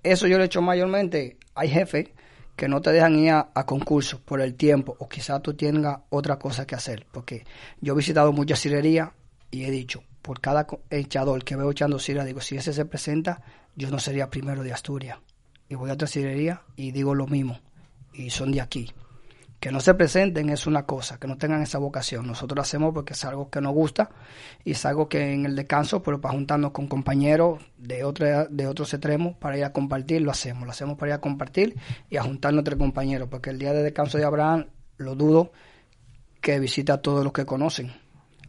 Eso yo lo he hecho mayormente. Hay jefes que no te dejan ir a, concursos por el tiempo o quizás tú tengas otra cosa que hacer. Porque yo he visitado muchas cirerías y he dicho, por cada echador que veo echando sidra, digo, si ese se presenta, yo no sería primero de Asturias. Y voy a otra cirería y digo lo mismo. Y son de aquí que no se presenten es una cosa, que no tengan esa vocación. Nosotros lo hacemos porque es algo que nos gusta y es algo que en el descanso, pero para juntarnos con compañeros de, otra, de otros extremos para ir a compartir, lo hacemos. Lo hacemos para ir a compartir y a juntarnos entre compañeros, porque el día de descanso de Abraham, lo dudo que visita a todos los que conocen.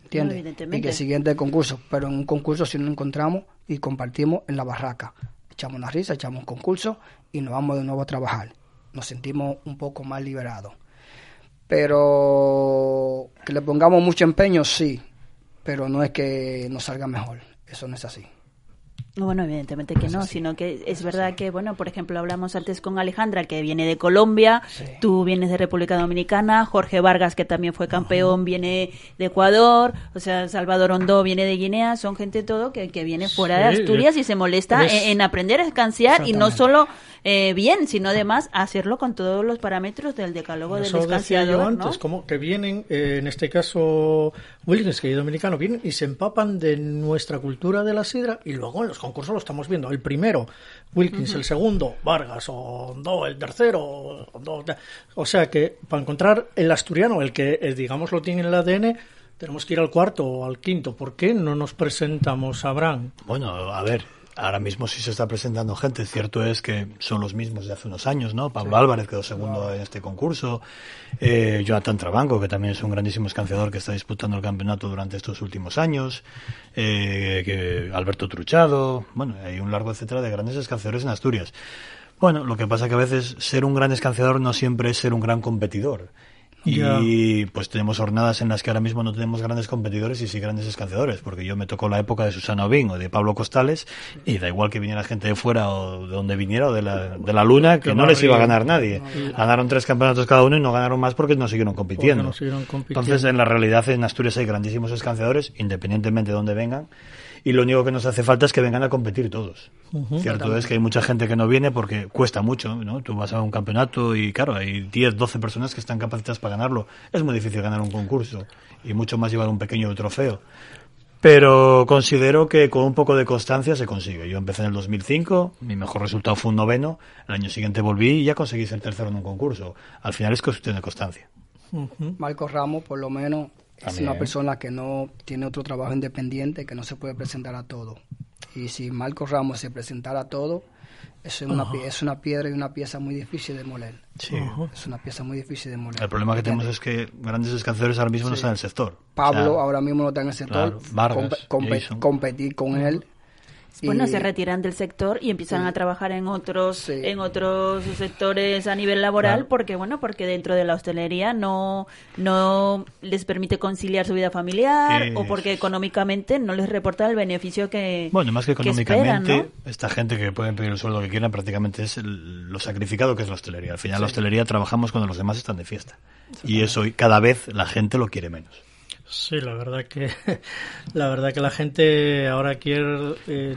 ¿Entiendes? y que el siguiente concurso. Pero en un concurso si nos encontramos y compartimos en la barraca. Echamos una risa, echamos un concurso y nos vamos de nuevo a trabajar. Nos sentimos un poco más liberados pero que le pongamos mucho empeño, sí, pero no es que nos salga mejor, eso no es así. Bueno, evidentemente que no, sino que es verdad que, bueno, por ejemplo, hablamos antes con Alejandra, que viene de Colombia, tú vienes de República Dominicana, Jorge Vargas, que también fue campeón, viene de Ecuador, o sea, Salvador Hondo viene de Guinea, son gente todo que, que viene fuera de Asturias y se molesta en, aprender a escanciar y no solo eh, bien, sino además hacerlo con todos los parámetros del decálogo del escanciador. antes, como que vienen, eh, en este caso, Wilkins, que es dominicano, vienen y se empapan de nuestra cultura de la sidra y luego en los concursos lo estamos viendo. El primero, Wilkins, el segundo, Vargas, o no, el tercero, o sea que para encontrar el asturiano, el que eh, digamos lo tiene en el ADN, tenemos que ir al cuarto o al quinto. ¿Por qué no nos presentamos a Bran? Bueno, a ver, ahora mismo sí se está presentando gente. Cierto es que son los mismos de hace unos años, ¿no? Pablo Álvarez quedó segundo en este concurso. Eh, Jonathan Trabanco, que también es un grandísimo escanciador que está disputando el campeonato durante estos últimos años. Eh, que Alberto Truchado. Bueno, hay un largo etcétera de grandes escanciadores en Asturias. Bueno, lo que pasa que a veces ser un gran escanciador no siempre es ser un gran competidor. Y pues tenemos jornadas en las que ahora mismo no tenemos grandes competidores y sí grandes escanciadores, porque yo me tocó la época de Susana Obín o de Pablo Costales, y da igual que viniera gente de fuera o de donde viniera o de la, de la Luna, que no les iba a ganar nadie. Ganaron tres campeonatos cada uno y no ganaron más porque no siguieron compitiendo. Entonces, en la realidad en Asturias hay grandísimos escanciadores, independientemente de dónde vengan y lo único que nos hace falta es que vengan a competir todos. Cierto es que hay mucha gente que no viene porque cuesta mucho, ¿no? Tú vas a un campeonato y claro, hay 10, 12 personas que están capacitadas para ganarlo. Es muy difícil ganar un concurso y mucho más llevar un pequeño trofeo. Pero considero que con un poco de constancia se consigue. Yo empecé en el 2005, mi mejor resultado fue un noveno, el año siguiente volví y ya conseguí ser tercero en un concurso. Al final es cuestión de constancia. Marco Ramos, por lo menos, es una persona que no tiene otro trabajo independiente, que no se puede presentar a todo. Y si Marcos Ramos se presentara a todo, es una, es una piedra y una pieza muy difícil de moler. Sí. Es una pieza muy difícil de moler. El problema que tenemos es que grandes escanciadores ahora mismo no están en el sector. Pablo ahora mismo no está en el sector. competir con él bueno, se retiran del sector y empiezan a trabajar en otros en otros sectores a nivel laboral porque bueno, porque dentro de la hostelería no no les permite conciliar su vida familiar o porque económicamente no les reporta el beneficio que Bueno, más que económicamente, esta gente que pueden pedir el sueldo que quieran prácticamente es lo sacrificado que es la hostelería. Al final la hostelería trabajamos cuando los demás están de fiesta. Y eso cada vez la gente lo quiere menos. Sí, la verdad que la verdad que la gente ahora quiere eh,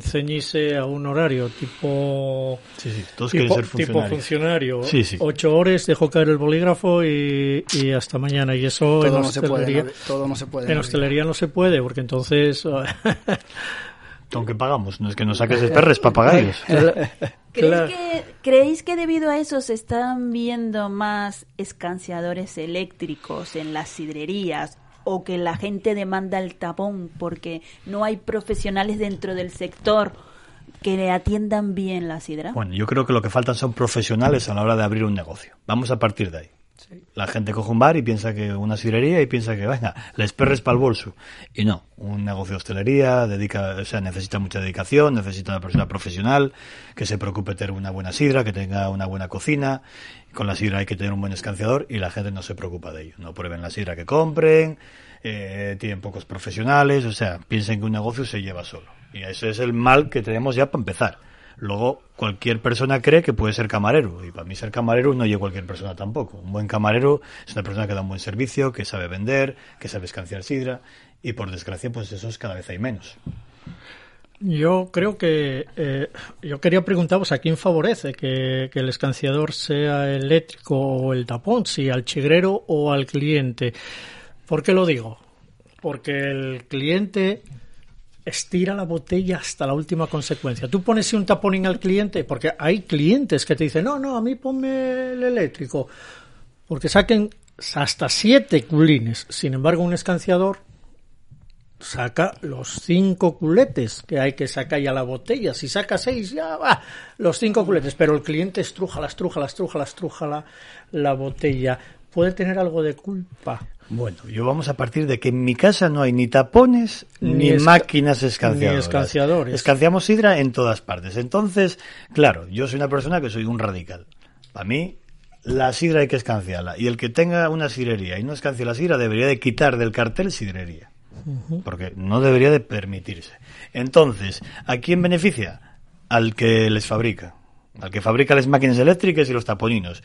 ceñirse a un horario tipo sí, sí, todos tipo, ser tipo funcionario. Sí, sí. Ocho horas dejo caer el bolígrafo y, y hasta mañana y eso en hostelería todo no se puede. En hostelería no se puede porque entonces aunque pagamos, no es que nos saques de perres para pagarlos. ¿Creéis, que, ¿Creéis que debido a eso se están viendo más escanciadores eléctricos en las sidrerías o que la gente demanda el tapón porque no hay profesionales dentro del sector que le atiendan bien la sidra? Bueno, yo creo que lo que faltan son profesionales a la hora de abrir un negocio. Vamos a partir de ahí. La gente coge un bar y piensa que una sidrería y piensa que, venga, les perres para el bolso. Y no, un negocio de hostelería dedica, o sea, necesita mucha dedicación, necesita una persona profesional que se preocupe tener una buena sidra, que tenga una buena cocina. Con la sidra hay que tener un buen escanciador y la gente no se preocupa de ello. No prueben la sidra que compren, eh, tienen pocos profesionales, o sea, piensen que un negocio se lleva solo. Y ese es el mal que tenemos ya para empezar Luego, cualquier persona cree que puede ser camarero. Y para mí ser camarero no llega cualquier persona tampoco. Un buen camarero es una persona que da un buen servicio, que sabe vender, que sabe escanciar sidra. Y por desgracia, pues eso es cada vez hay menos. Yo creo que eh, yo quería preguntaros a quién favorece que, que, el escanciador sea eléctrico o el tapón, si al chigrero o al cliente. ¿Por qué lo digo? Porque el cliente estira la botella hasta la última consecuencia. Tú pones un taponín al cliente, porque hay clientes que te dicen, no, no, a mí ponme el eléctrico, porque saquen hasta siete culines. Sin embargo, un escanciador saca los cinco culetes que hay que sacar ya la botella. Si saca seis, ya va, los cinco culetes. Pero el cliente estruja, la estruja, la estruja, la estruja la, la botella. Puede tener algo de culpa. Bueno, yo vamos a partir de que en mi casa no hay ni tapones ni, ni máquinas escanciadoras. Ni escanciadores. Escanciamos sidra en todas partes. Entonces, claro, yo soy una persona que soy un radical. Para mí, la sidra hay que escanciarla. Y el que tenga una sidrería y no escancie la sidra debería de quitar del cartel sidrería. Uh -huh. Porque no debería de permitirse. Entonces, ¿a quién beneficia? Al que les fabrica. Al que fabrica las máquinas eléctricas y los taponinos.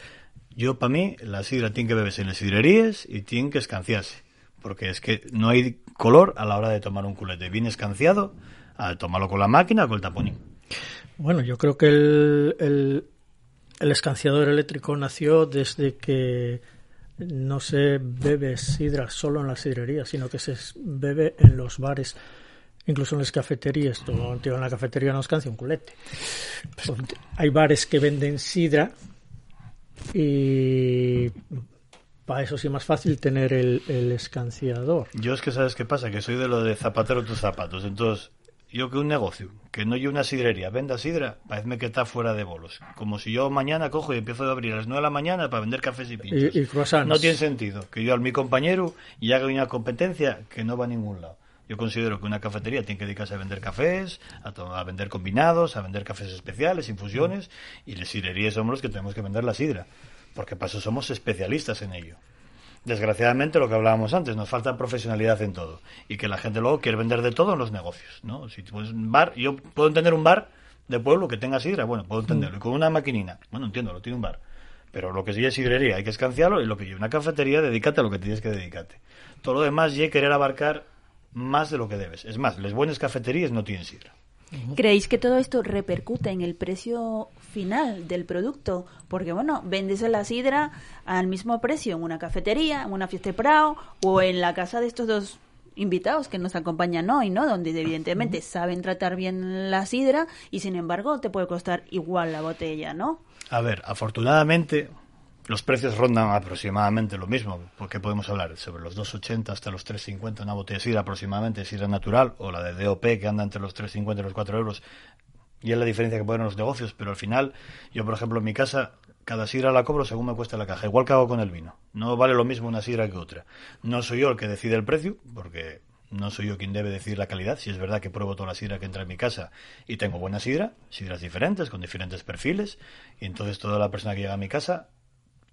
Yo, para mí, la sidra tiene que beberse en las sidrerías y tiene que escanciarse. Porque es que no hay color a la hora de tomar un culete. Bien escanciado, a tomarlo con la máquina o con el taponín. Bueno, yo creo que el, el, el escanciador eléctrico nació desde que no se bebe sidra solo en la sidrería, sino que se bebe en los bares, incluso en las cafeterías. Tú en la cafetería no escancia un culete. Pues hay bares que venden sidra y para eso sí es más fácil tener el, el, escanciador. Yo es que sabes qué pasa, que soy de lo de zapatero tus zapatos. Entonces, yo que un negocio, que no hay una sidrería, venda sidra, parece que está fuera de bolos. Como si yo mañana cojo y empiezo a abrir a las 9 de la mañana para vender cafés y pinchos. Y. No tiene sentido que yo a mi compañero y haga una competencia que no va a ningún lado. Yo considero que una cafetería tiene que dedicarse a vender cafés, a, a vender combinados, a vender cafés especiales, infusiones, y las sidrerías somos los que tenemos que vender la sidra, porque para eso somos especialistas en ello. Desgraciadamente, lo que hablábamos antes, nos falta profesionalidad en todo, y que la gente luego quiere vender de todo en los negocios, ¿no? Si pues, un bar, yo puedo entender un bar de pueblo que tenga sidra, bueno, puedo entenderlo, y con una maquinina, bueno, entiendo, lo tiene un bar. Pero lo que sí es sidrería hay que escanciarlo y lo que es una cafetería, dedícate a lo que tienes que dedicarte. Todo lo demás y querer abarcar más de lo que debes. Es más, las buenas cafeterías no tienen sidra. ¿Creéis que todo esto repercute en el precio final del producto? Porque, bueno, vendes la sidra al mismo precio en una cafetería, en una fiesta de Prado o en la casa de estos dos invitados que nos acompañan hoy, ¿no? Donde evidentemente saben tratar bien la sidra y sin embargo te puede costar igual la botella, ¿no? A ver, afortunadamente los precios rondan aproximadamente lo mismo, porque podemos hablar sobre los 2,80 hasta los 3,50 una botella de sidra aproximadamente, sidra natural, o la de DOP que anda entre los 3,50 y los 4 euros, y es la diferencia que ponen los negocios, pero al final, yo por ejemplo en mi casa, cada sidra la cobro según me cuesta la caja, igual que hago con el vino, no vale lo mismo una sidra que otra. No soy yo el que decide el precio, porque no soy yo quien debe decidir la calidad. Si es verdad que pruebo toda la sidra que entra en mi casa y tengo buena sidra, sidras diferentes, con diferentes perfiles, y entonces toda la persona que llega a mi casa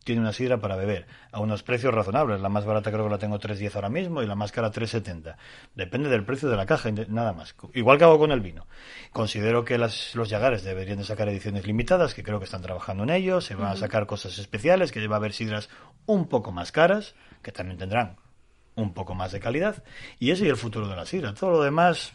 tiene una sidra para beber a unos precios razonables. La más barata creo que la tengo 3.10 ahora mismo y la más cara 3.70. Depende del precio de la caja, nada más. Igual que hago con el vino. Considero que las, los Yagares deberían de sacar ediciones limitadas, que creo que están trabajando en ello. Se van uh -huh. a sacar cosas especiales, que va a haber sidras un poco más caras, que también tendrán un poco más de calidad. Y ese es el futuro de la sidra. Todo lo demás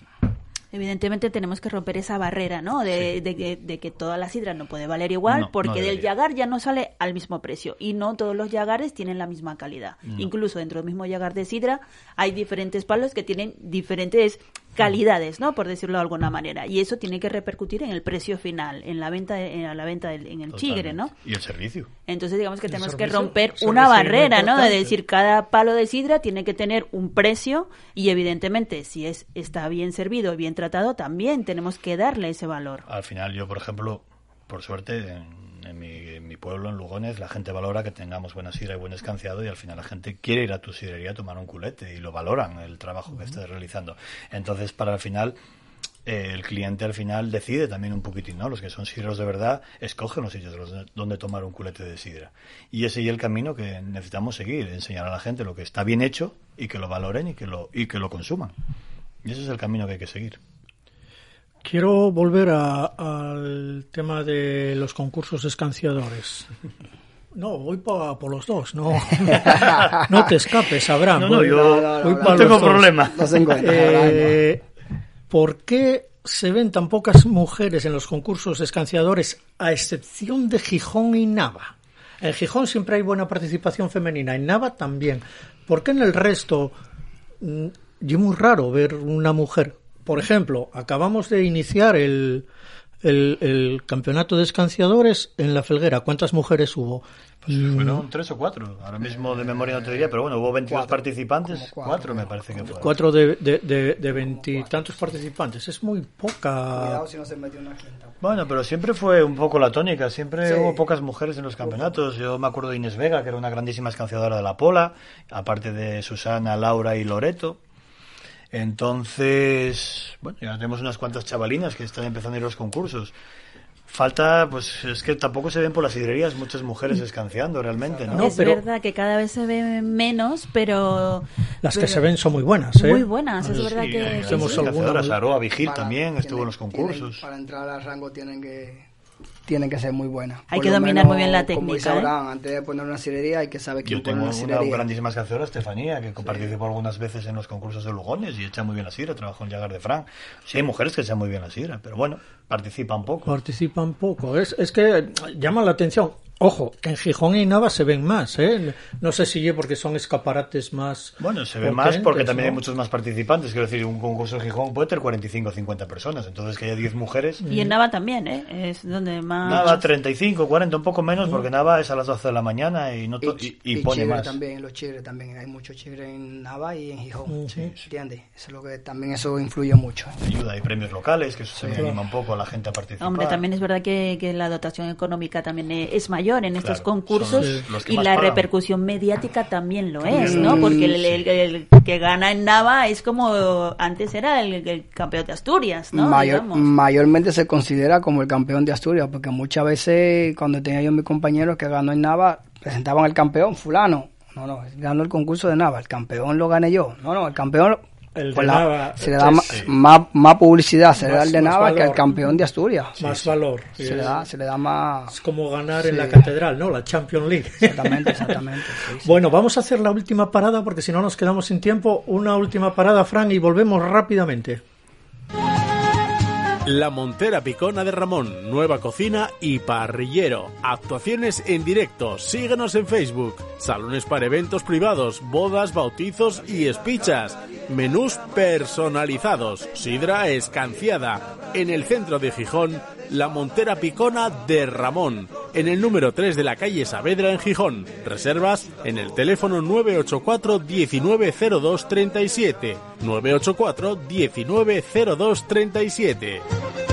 Evidentemente tenemos que romper esa barrera, ¿no? De, sí. de, de, de, que toda la sidra no puede valer igual, no, porque no del yagar ya no sale al mismo precio y no todos los yagares tienen la misma calidad. No. Incluso dentro del mismo yagar de sidra hay diferentes palos que tienen diferentes calidades, ¿no? Por decirlo de alguna manera. Y eso tiene que repercutir en el precio final, en la venta, en la venta del, en el Totalmente. chigre, ¿no? Y el servicio. Entonces digamos que tenemos que romper una barrera, ¿no? De decir cada palo de sidra tiene que tener un precio y evidentemente si es está bien servido y bien tratado también tenemos que darle ese valor. Al final yo, por ejemplo, por suerte en, en, mi, en, mi, pueblo, en Lugones, la gente valora que tengamos buena sidra y buen escanciado y al final la gente quiere ir a tu sidrería a tomar un culete y lo valoran el trabajo uh -huh. que estés realizando. Entonces, para el final, eh, el cliente al final decide también un poquitín, ¿no? Los que son sidreros de verdad escogen los sitios donde tomar un culete de sidra. Y ese es el camino que necesitamos seguir, enseñar a la gente lo que está bien hecho y que lo valoren y que lo, y que lo consuman. Y ese es el camino que hay que seguir. Quiero volver al tema de los concursos escanciadores. No, voy por los dos, no, no te escapes, Abraham. No, no, yo no, tengo problema. Eh, ¿Por qué se ven tan pocas mujeres en los concursos escanciadores, a excepción de Gijón y Nava? En Gijón siempre hay buena participación femenina, en Nava también. ¿Por qué en el resto mm, es muy raro ver una mujer? Por ejemplo, acabamos de iniciar el, el, campeonato de escanciadores en la Felguera. ¿Cuántas mujeres hubo? Pues fueron tres o cuatro. Ahora mismo de memoria no te diría, pero bueno, hubo 22 participantes. Cuatro, me parece que fueron. Cuatro de, de, veintitantos participantes. Es muy poca. Bueno, pero siempre fue un poco la tónica. Siempre hubo pocas mujeres en los campeonatos. Yo me acuerdo de Inés Vega, que era una grandísima escanciadora de la Pola, aparte de Susana, Laura y Loreto. Entonces, bueno, ya tenemos unas cuantas chavalinas que están empezando a ir a los concursos. Falta, pues es que tampoco se ven por las hidrerías muchas mujeres escanciando realmente, ¿no? es verdad que cada vez se ven menos, pero... Las que se ven son muy buenas, ¿eh? Muy buenas, es verdad que... Tenemos sí. algunas. Aroa Vigil también estuvo en los concursos. para entrar al rango tienen que tienen que ser muy buenas. Hay que dominar muy bien la técnica. ¿eh? antes de poner una sirería hay que saber quién Yo tengo una, grandísima escanciadora, Estefanía, que participó algunas veces en los concursos de Lugones y echa muy bien la sidra, trabajó en Llagar de Fran. Sí, hay mujeres que echan muy bien la sidra, pero bueno, participan poco. Participan poco. Es, es que llama la atención. Ojo, que en Gijón y Nava se ven más, ¿eh? No sé si es porque son escaparates más. Bueno, se ve más porque también hay muchos más participantes. Quiero decir, un concurso de Gijón puede tener 45 o 50 personas. Entonces, que haya 10 mujeres. Y en Nava también, ¿eh? Es donde más. Nava 35, 40, un poco menos, porque Nava es a las 12 de la mañana y, no y, y, pone más. también, los chigres también. Hay muchos chigres en Nava y en Gijón. Sí. ¿Entiendes? Eso es lo que también eso influye mucho. Ayuda, hay premios locales, que eso se anima un poco a la gente a participar. Hombre, también es verdad que, que la dotación económica también es mayor en estos concursos concursos y la repercusión mediática también lo es, ¿no? Porque el, que gana en Nava es como antes era el, campeón de Asturias, ¿no? mayormente se considera como el campeón de Asturias, porque muchas veces cuando tenía yo mi compañero que ganó en Nava, presentaban el campeón, fulano. No, no, ganó el concurso de Nava, el campeón lo gané yo. No, no, el campeón el pues se le da más, más, publicidad, se le da el de Nava que al campeón de Asturias. más valor. Se, le da, se le da más... Es como ganar en la catedral, ¿no? La Champions League. Exactamente, exactamente. bueno, vamos a hacer la última parada porque si no nos quedamos sin tiempo. Una última parada, Fran, y volvemos rápidamente. La Montera Picona de Ramón, nueva cocina y parrillero. Actuaciones en directo. Síguenos en Facebook. Salones para eventos privados, bodas, bautizos y espichas. Menús personalizados. Sidra escanciada. En el centro de Gijón, la Montera Picona de Ramón. En el número 3 de la calle Saavedra en Gijón. Reservas en el teléfono 984 190237. 984 190237.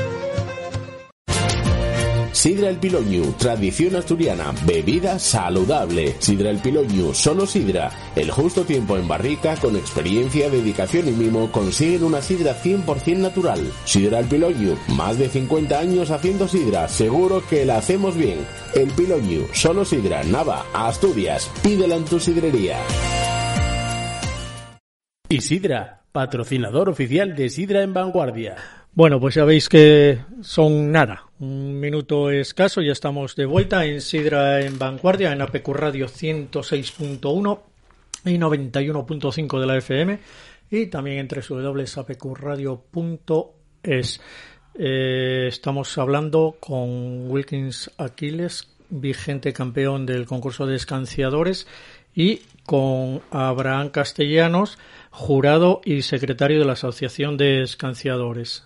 Sidra El Piloñu, tradición asturiana, bebida saludable. Sidra El Piloñu, solo sidra. El justo tiempo en barrica, con experiencia, dedicación y mimo, consiguen una sidra 100% natural. Sidra El Piloñu, más de 50 años haciendo sidra, seguro que la hacemos bien. El Piloñu, solo sidra, Nava, Asturias. Pídela en tu sidrería. Y Sidra, patrocinador oficial de Sidra en Vanguardia. Bueno, pues ya veis que son nada, un minuto escaso, ya estamos de vuelta en Sidra en Vanguardia, en APQ Radio 106.1 y 91.5 de la FM y también entre www.apqradio.es. Eh, estamos hablando con Wilkins Aquiles, vigente campeón del concurso de escanciadores, y con Abraham Castellanos, jurado y secretario de la Asociación de Escanciadores.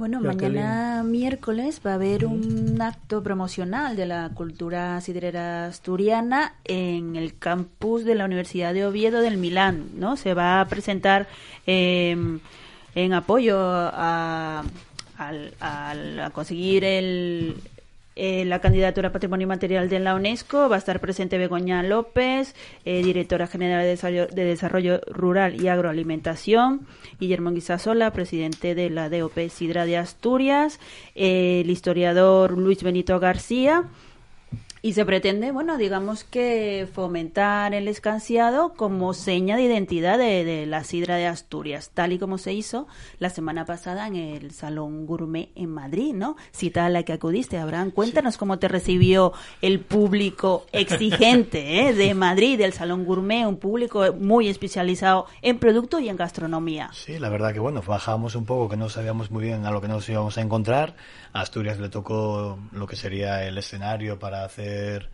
Bueno, mañana miércoles va a haber un acto promocional de la cultura sidrera asturiana en el campus de la Universidad de Oviedo del Milán, ¿no? Se va a presentar em, en apoyo a, a conseguir el, eh, la candidatura Patrimonio Material de la UNESCO. Va a estar presente Begoña López, eh, directora general de Desarrollo, Rural y Agroalimentación. Guillermo Guisasola, presidente de la DOP Sidra de Asturias. El historiador Luis Benito García. Y se pretende, bueno, digamos que fomentar el escanciado como seña de identidad de, la sidra de Asturias, tal y como se hizo la semana pasada en el Salón Gourmet en Madrid, ¿no? Cita a la que acudiste, Abraham. Cuéntanos cómo te recibió el público exigente ¿eh? de Madrid, del Salón Gourmet, un público muy especializado en producto y en gastronomía. Sí, la verdad que bueno, bajábamos un poco, que no sabíamos muy bien a lo que nos íbamos a encontrar. Asturias le tocó lo que sería el escenario para hacer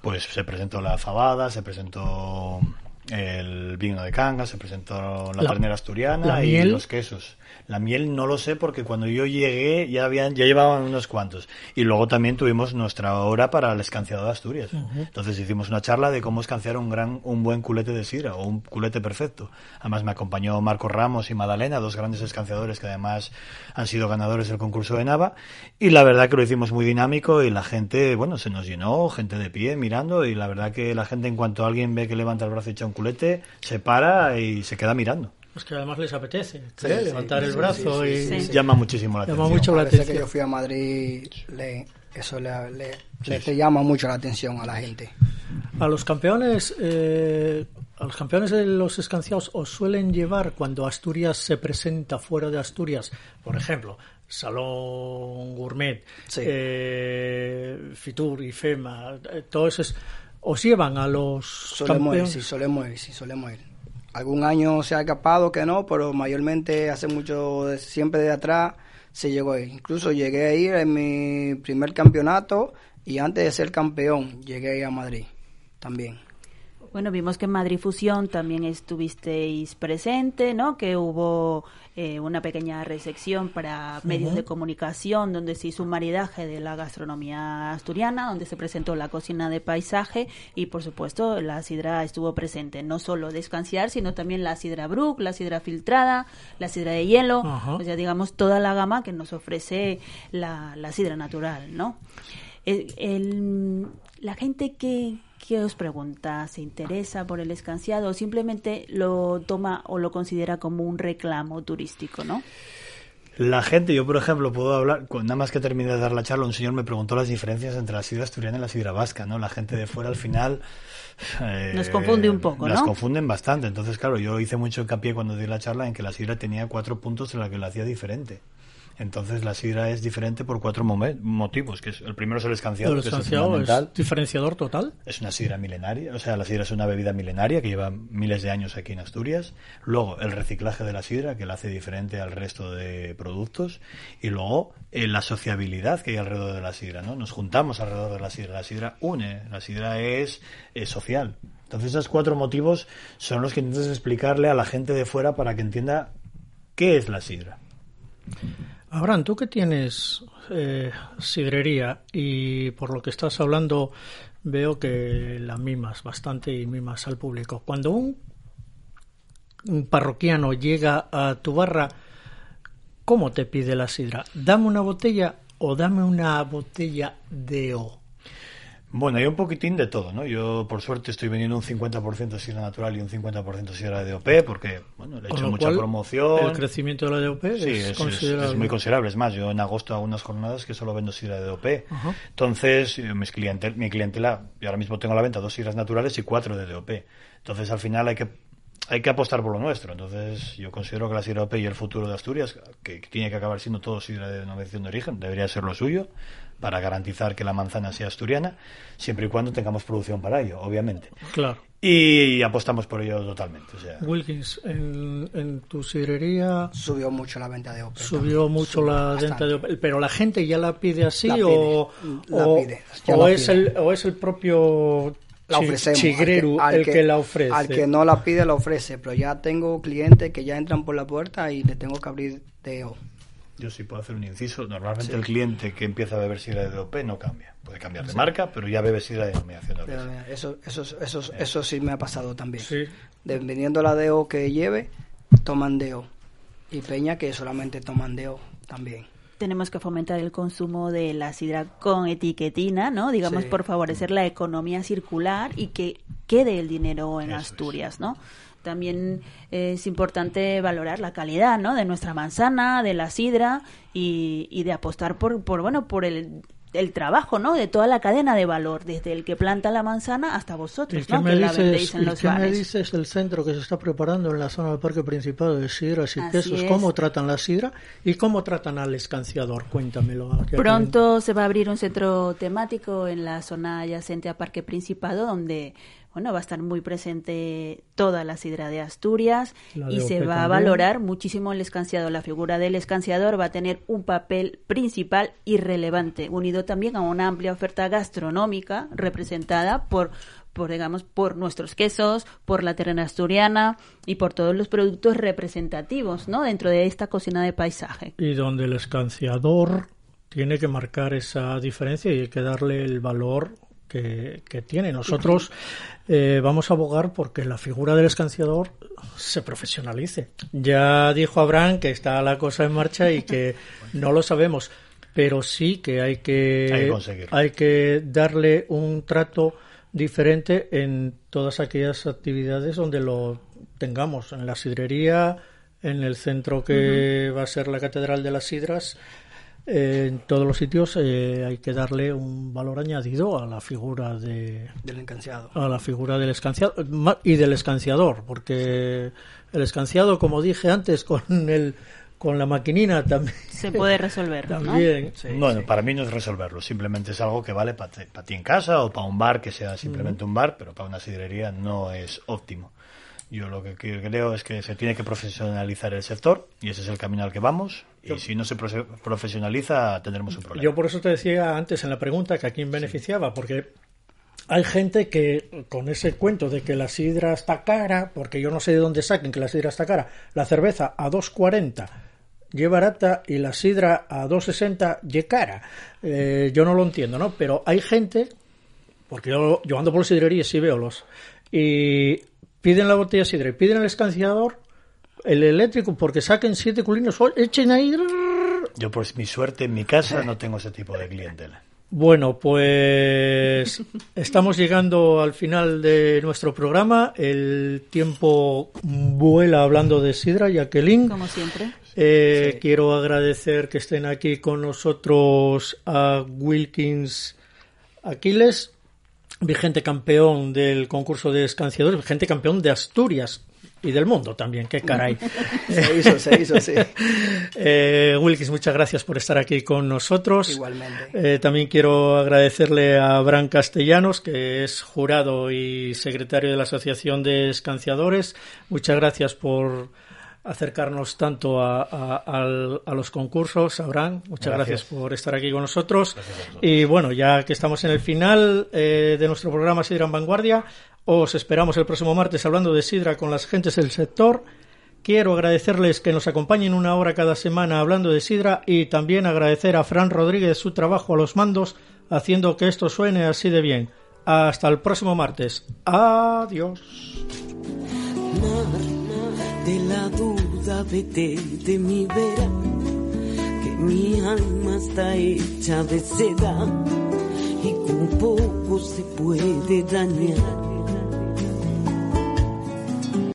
pues se presentó la fabada, se presentó el vino de Cangas, se presentó la, ternera asturiana y los quesos. La miel no lo sé porque cuando yo llegué ya habían ya llevaban unos cuantos. Y luego también tuvimos nuestra hora para el escanciado de Asturias. Entonces hicimos una charla de cómo escanciar un gran un buen culete de sidra o un culete perfecto. Además me acompañó Marco Ramos y Madalena, dos grandes escanciadores que además han sido ganadores del concurso de Nava y la verdad que lo hicimos muy dinámico y la gente, bueno, se nos llenó, gente de pie mirando y la verdad que la gente en cuanto alguien ve que levanta el brazo y echa un culete, se para y se queda mirando. Pues que además les apetece levantar el brazo y llama muchísimo la llama atención. Mucho la atención. que yo fui a Madrid, le, eso le, le, llama mucho la atención a la gente. A los campeones, eh, a los campeones de los escanciados os suelen llevar cuando Asturias se presenta fuera de Asturias, por ejemplo, Salón Gourmet, eh, Fitur y FEMA, eh, todos esos, os llevan a los solemos campeones. Ir, sí, solemos ir, sí, solemos ir algún año se ha escapado que no, pero mayormente hace mucho, siempre de atrás se llegó ahí. Incluso llegué a ir en mi primer campeonato y antes de ser campeón llegué a ir a Madrid también. Bueno, vimos que en Madrid Fusión también estuvisteis presente, ¿no? Que hubo eh, una pequeña recepción para medios de comunicación donde se hizo un maridaje de la gastronomía asturiana, donde se presentó la cocina de paisaje y, por supuesto, la sidra estuvo presente. No solo de escanciar, sino también la sidra Brook, la sidra filtrada, la sidra de hielo, o sea, digamos, toda la gama que nos ofrece la, la sidra natural, ¿no? el, la gente que ¿Qué os pregunta? ¿Se interesa por el escanciado o simplemente lo toma o lo considera como un reclamo turístico, no? La gente, yo por ejemplo puedo hablar, nada más que terminé de dar la charla, un señor me preguntó las diferencias entre la sidra asturiana y la sidra vasca, ¿no? La gente de fuera al final... Eh, Nos confunde un poco, ¿no? Nos confunden bastante, entonces claro, yo hice mucho hincapié cuando di la charla en que la sidra tenía cuatro puntos en la que la hacía diferente. Entonces la sidra es diferente por cuatro motivos. Que es, el primero es el escanciado, el escanciado es, diferenciador total. Es una sidra milenaria, o sea, la sidra es una bebida milenaria que lleva miles de años aquí en Asturias. Luego el reciclaje de la sidra, que la hace diferente al resto de productos. Y luego eh, la sociabilidad que hay alrededor de la sidra, ¿no? Nos juntamos alrededor de la sidra. La sidra une, la sidra es, es social. Entonces esos cuatro motivos son los que intentas explicarle a la gente de fuera para que entienda qué es la sidra. Abraham, tú que tienes eh, sidrería y por lo que estás hablando veo que la mimas bastante y mimas al público. Cuando un, un parroquiano llega a tu barra, ¿cómo te pide la sidra? ¿Dame una botella o dame una botella de O? Bueno, hay un poquitín de todo, ¿no? Yo, por suerte, estoy vendiendo un 50% sidra natural y un 50% sidra de DOP porque, bueno, le he hecho mucha promoción. El crecimiento de la DOP sí, es, considerable. Es, muy considerable. Es más, yo en agosto hago unas jornadas que solo vendo sidra de DOP. Entonces, eh, mis clientel, mi clientela, yo ahora mismo tengo a la venta dos sidras naturales y cuatro de DOP. Entonces, al final hay que hay que apostar por lo nuestro. Entonces, yo considero que la sidra OP y el futuro de Asturias, que tiene que acabar siendo todo sidra de denominación de origen, debería ser lo suyo para garantizar que la manzana sea asturiana, siempre y cuando tengamos producción para ello, obviamente. Claro. Y apostamos por ello totalmente. Wilkins, en, tu sidrería... Subió mucho la venta de Opel. Subió mucho la venta de Opel. Pero la gente ya la pide así o, o, es El, o es el propio la ofrecemos. Chigreru el que, la ofrece. Al que no la pide, la ofrece. Pero ya tengo clientes que ya entran por la puerta y le tengo que abrir de yo sí puedo hacer un inciso. Normalmente el cliente que empieza a beber sidra de DOP no cambia. Puede cambiar de marca, pero ya bebe sidra de denominación de origen. Eso, eso, eso, eso sí me ha pasado también. Sí. Dependiendo la DO que lleve, toman DO. Y Peña que solamente toman DO también tenemos que fomentar el consumo de la sidra con etiquetina, ¿no? Digamos, por favorecer la economía circular y que quede el dinero en Asturias, ¿no? También es importante valorar la calidad, ¿no? De nuestra manzana, de la sidra y, y de apostar por, por, bueno, por el el trabajo, ¿no? De toda la cadena de valor, desde el que planta la manzana hasta vosotros, ¿Y ¿no? me que la vendéis en ¿y los qué me bares. dices del centro que se está preparando en la zona del parque principal de sidras y Así quesos? es. ¿Cómo tratan la sidra y cómo tratan al escanciador? Cuéntamelo. Pronto se va a abrir un centro temático en la zona adyacente a Parque Principado, donde bueno, va a estar muy presente toda la sidra de Asturias de y se va a valorar muchísimo el escanciador. La figura del escanciador va a tener un papel principal y relevante, unido también a una amplia oferta gastronómica representada por por digamos por nuestros quesos, por la terrena asturiana y por todos los productos representativos, ¿no? Dentro de esta cocina de paisaje. Y donde el escanciador tiene que marcar esa diferencia y hay que darle el valor que, que tiene. Nosotros eh, vamos a abogar porque la figura del escanciador se profesionalice. Ya dijo Abraham que está la cosa en marcha y que no lo sabemos, pero sí que hay que, Hay que conseguirlo. hay que darle un trato diferente en todas aquellas actividades donde lo tengamos, en la sidrería, en el centro que va a ser la Catedral de las Sidras, eh, en todos los sitios eh, hay que darle un valor añadido a la figura de del encanciado. a la figura del escanciador ma- y del escanciador, porque el escanciado, como dije antes, con el con la maquinina también. Se puede resolver, ¿no? también. bueno, para mí no es resolverlo, simplemente es algo que vale para ti en casa o para un bar que sea simplemente un bar, pero para una sidrería no es óptimo. Yo lo que creo es que se tiene que profesionalizar el sector y ese es el camino al que vamos. Y si no se profe- profesionaliza, tendremos un problema. Yo por eso te decía antes en la pregunta que a quién beneficiaba, porque hay gente que con ese cuento de que la sidra está cara, porque yo no sé de dónde saquen que la sidra está cara, la cerveza a 2.40 y barata y la sidra a 2.60 y cara. Eh, yo no lo entiendo, ¿no? Pero hay gente, porque yo, yo ando por las sidrerías y veo los, y piden la botella de sidra y piden el escanciador, el eléctrico, porque saquen siete culinos, echen ahí... Yo por mi suerte en mi casa no tengo ese tipo de clientela. Bueno, pues estamos llegando al final de nuestro programa. El tiempo vuela hablando de Sidra, Jacqueline. Como siempre. Eh, Quiero agradecer que estén aquí con nosotros a Wilkins Aquiles, vigente campeón del concurso de escanciadores, vigente campeón de Asturias y del mundo también, qué caray. Se hizo, se hizo, sí. Eh, Wilkins, muchas gracias por estar aquí con nosotros. Igualmente. Eh, también quiero agradecerle a Abraham Castellanos, que es jurado y secretario de la Asociación de Escanciadores. Muchas gracias por acercarnos tanto a, a- al- a los concursos, Abraham. Muchas gracias. Gracias. por estar aquí con nosotros. Y bueno, ya que estamos en el final eh, de nuestro programa Sidra en Vanguardia, os esperamos el próximo martes hablando de Sidra con las gentes del sector. Quiero agradecerles que nos acompañen una hora cada semana hablando de Sidra y también agradecer a Fran Rodríguez su trabajo a los mandos haciendo que esto suene así de bien. Hasta el próximo martes. Adiós. De la duda vete de mi vera, que mi alma está hecha de seda y con poco se puede dañar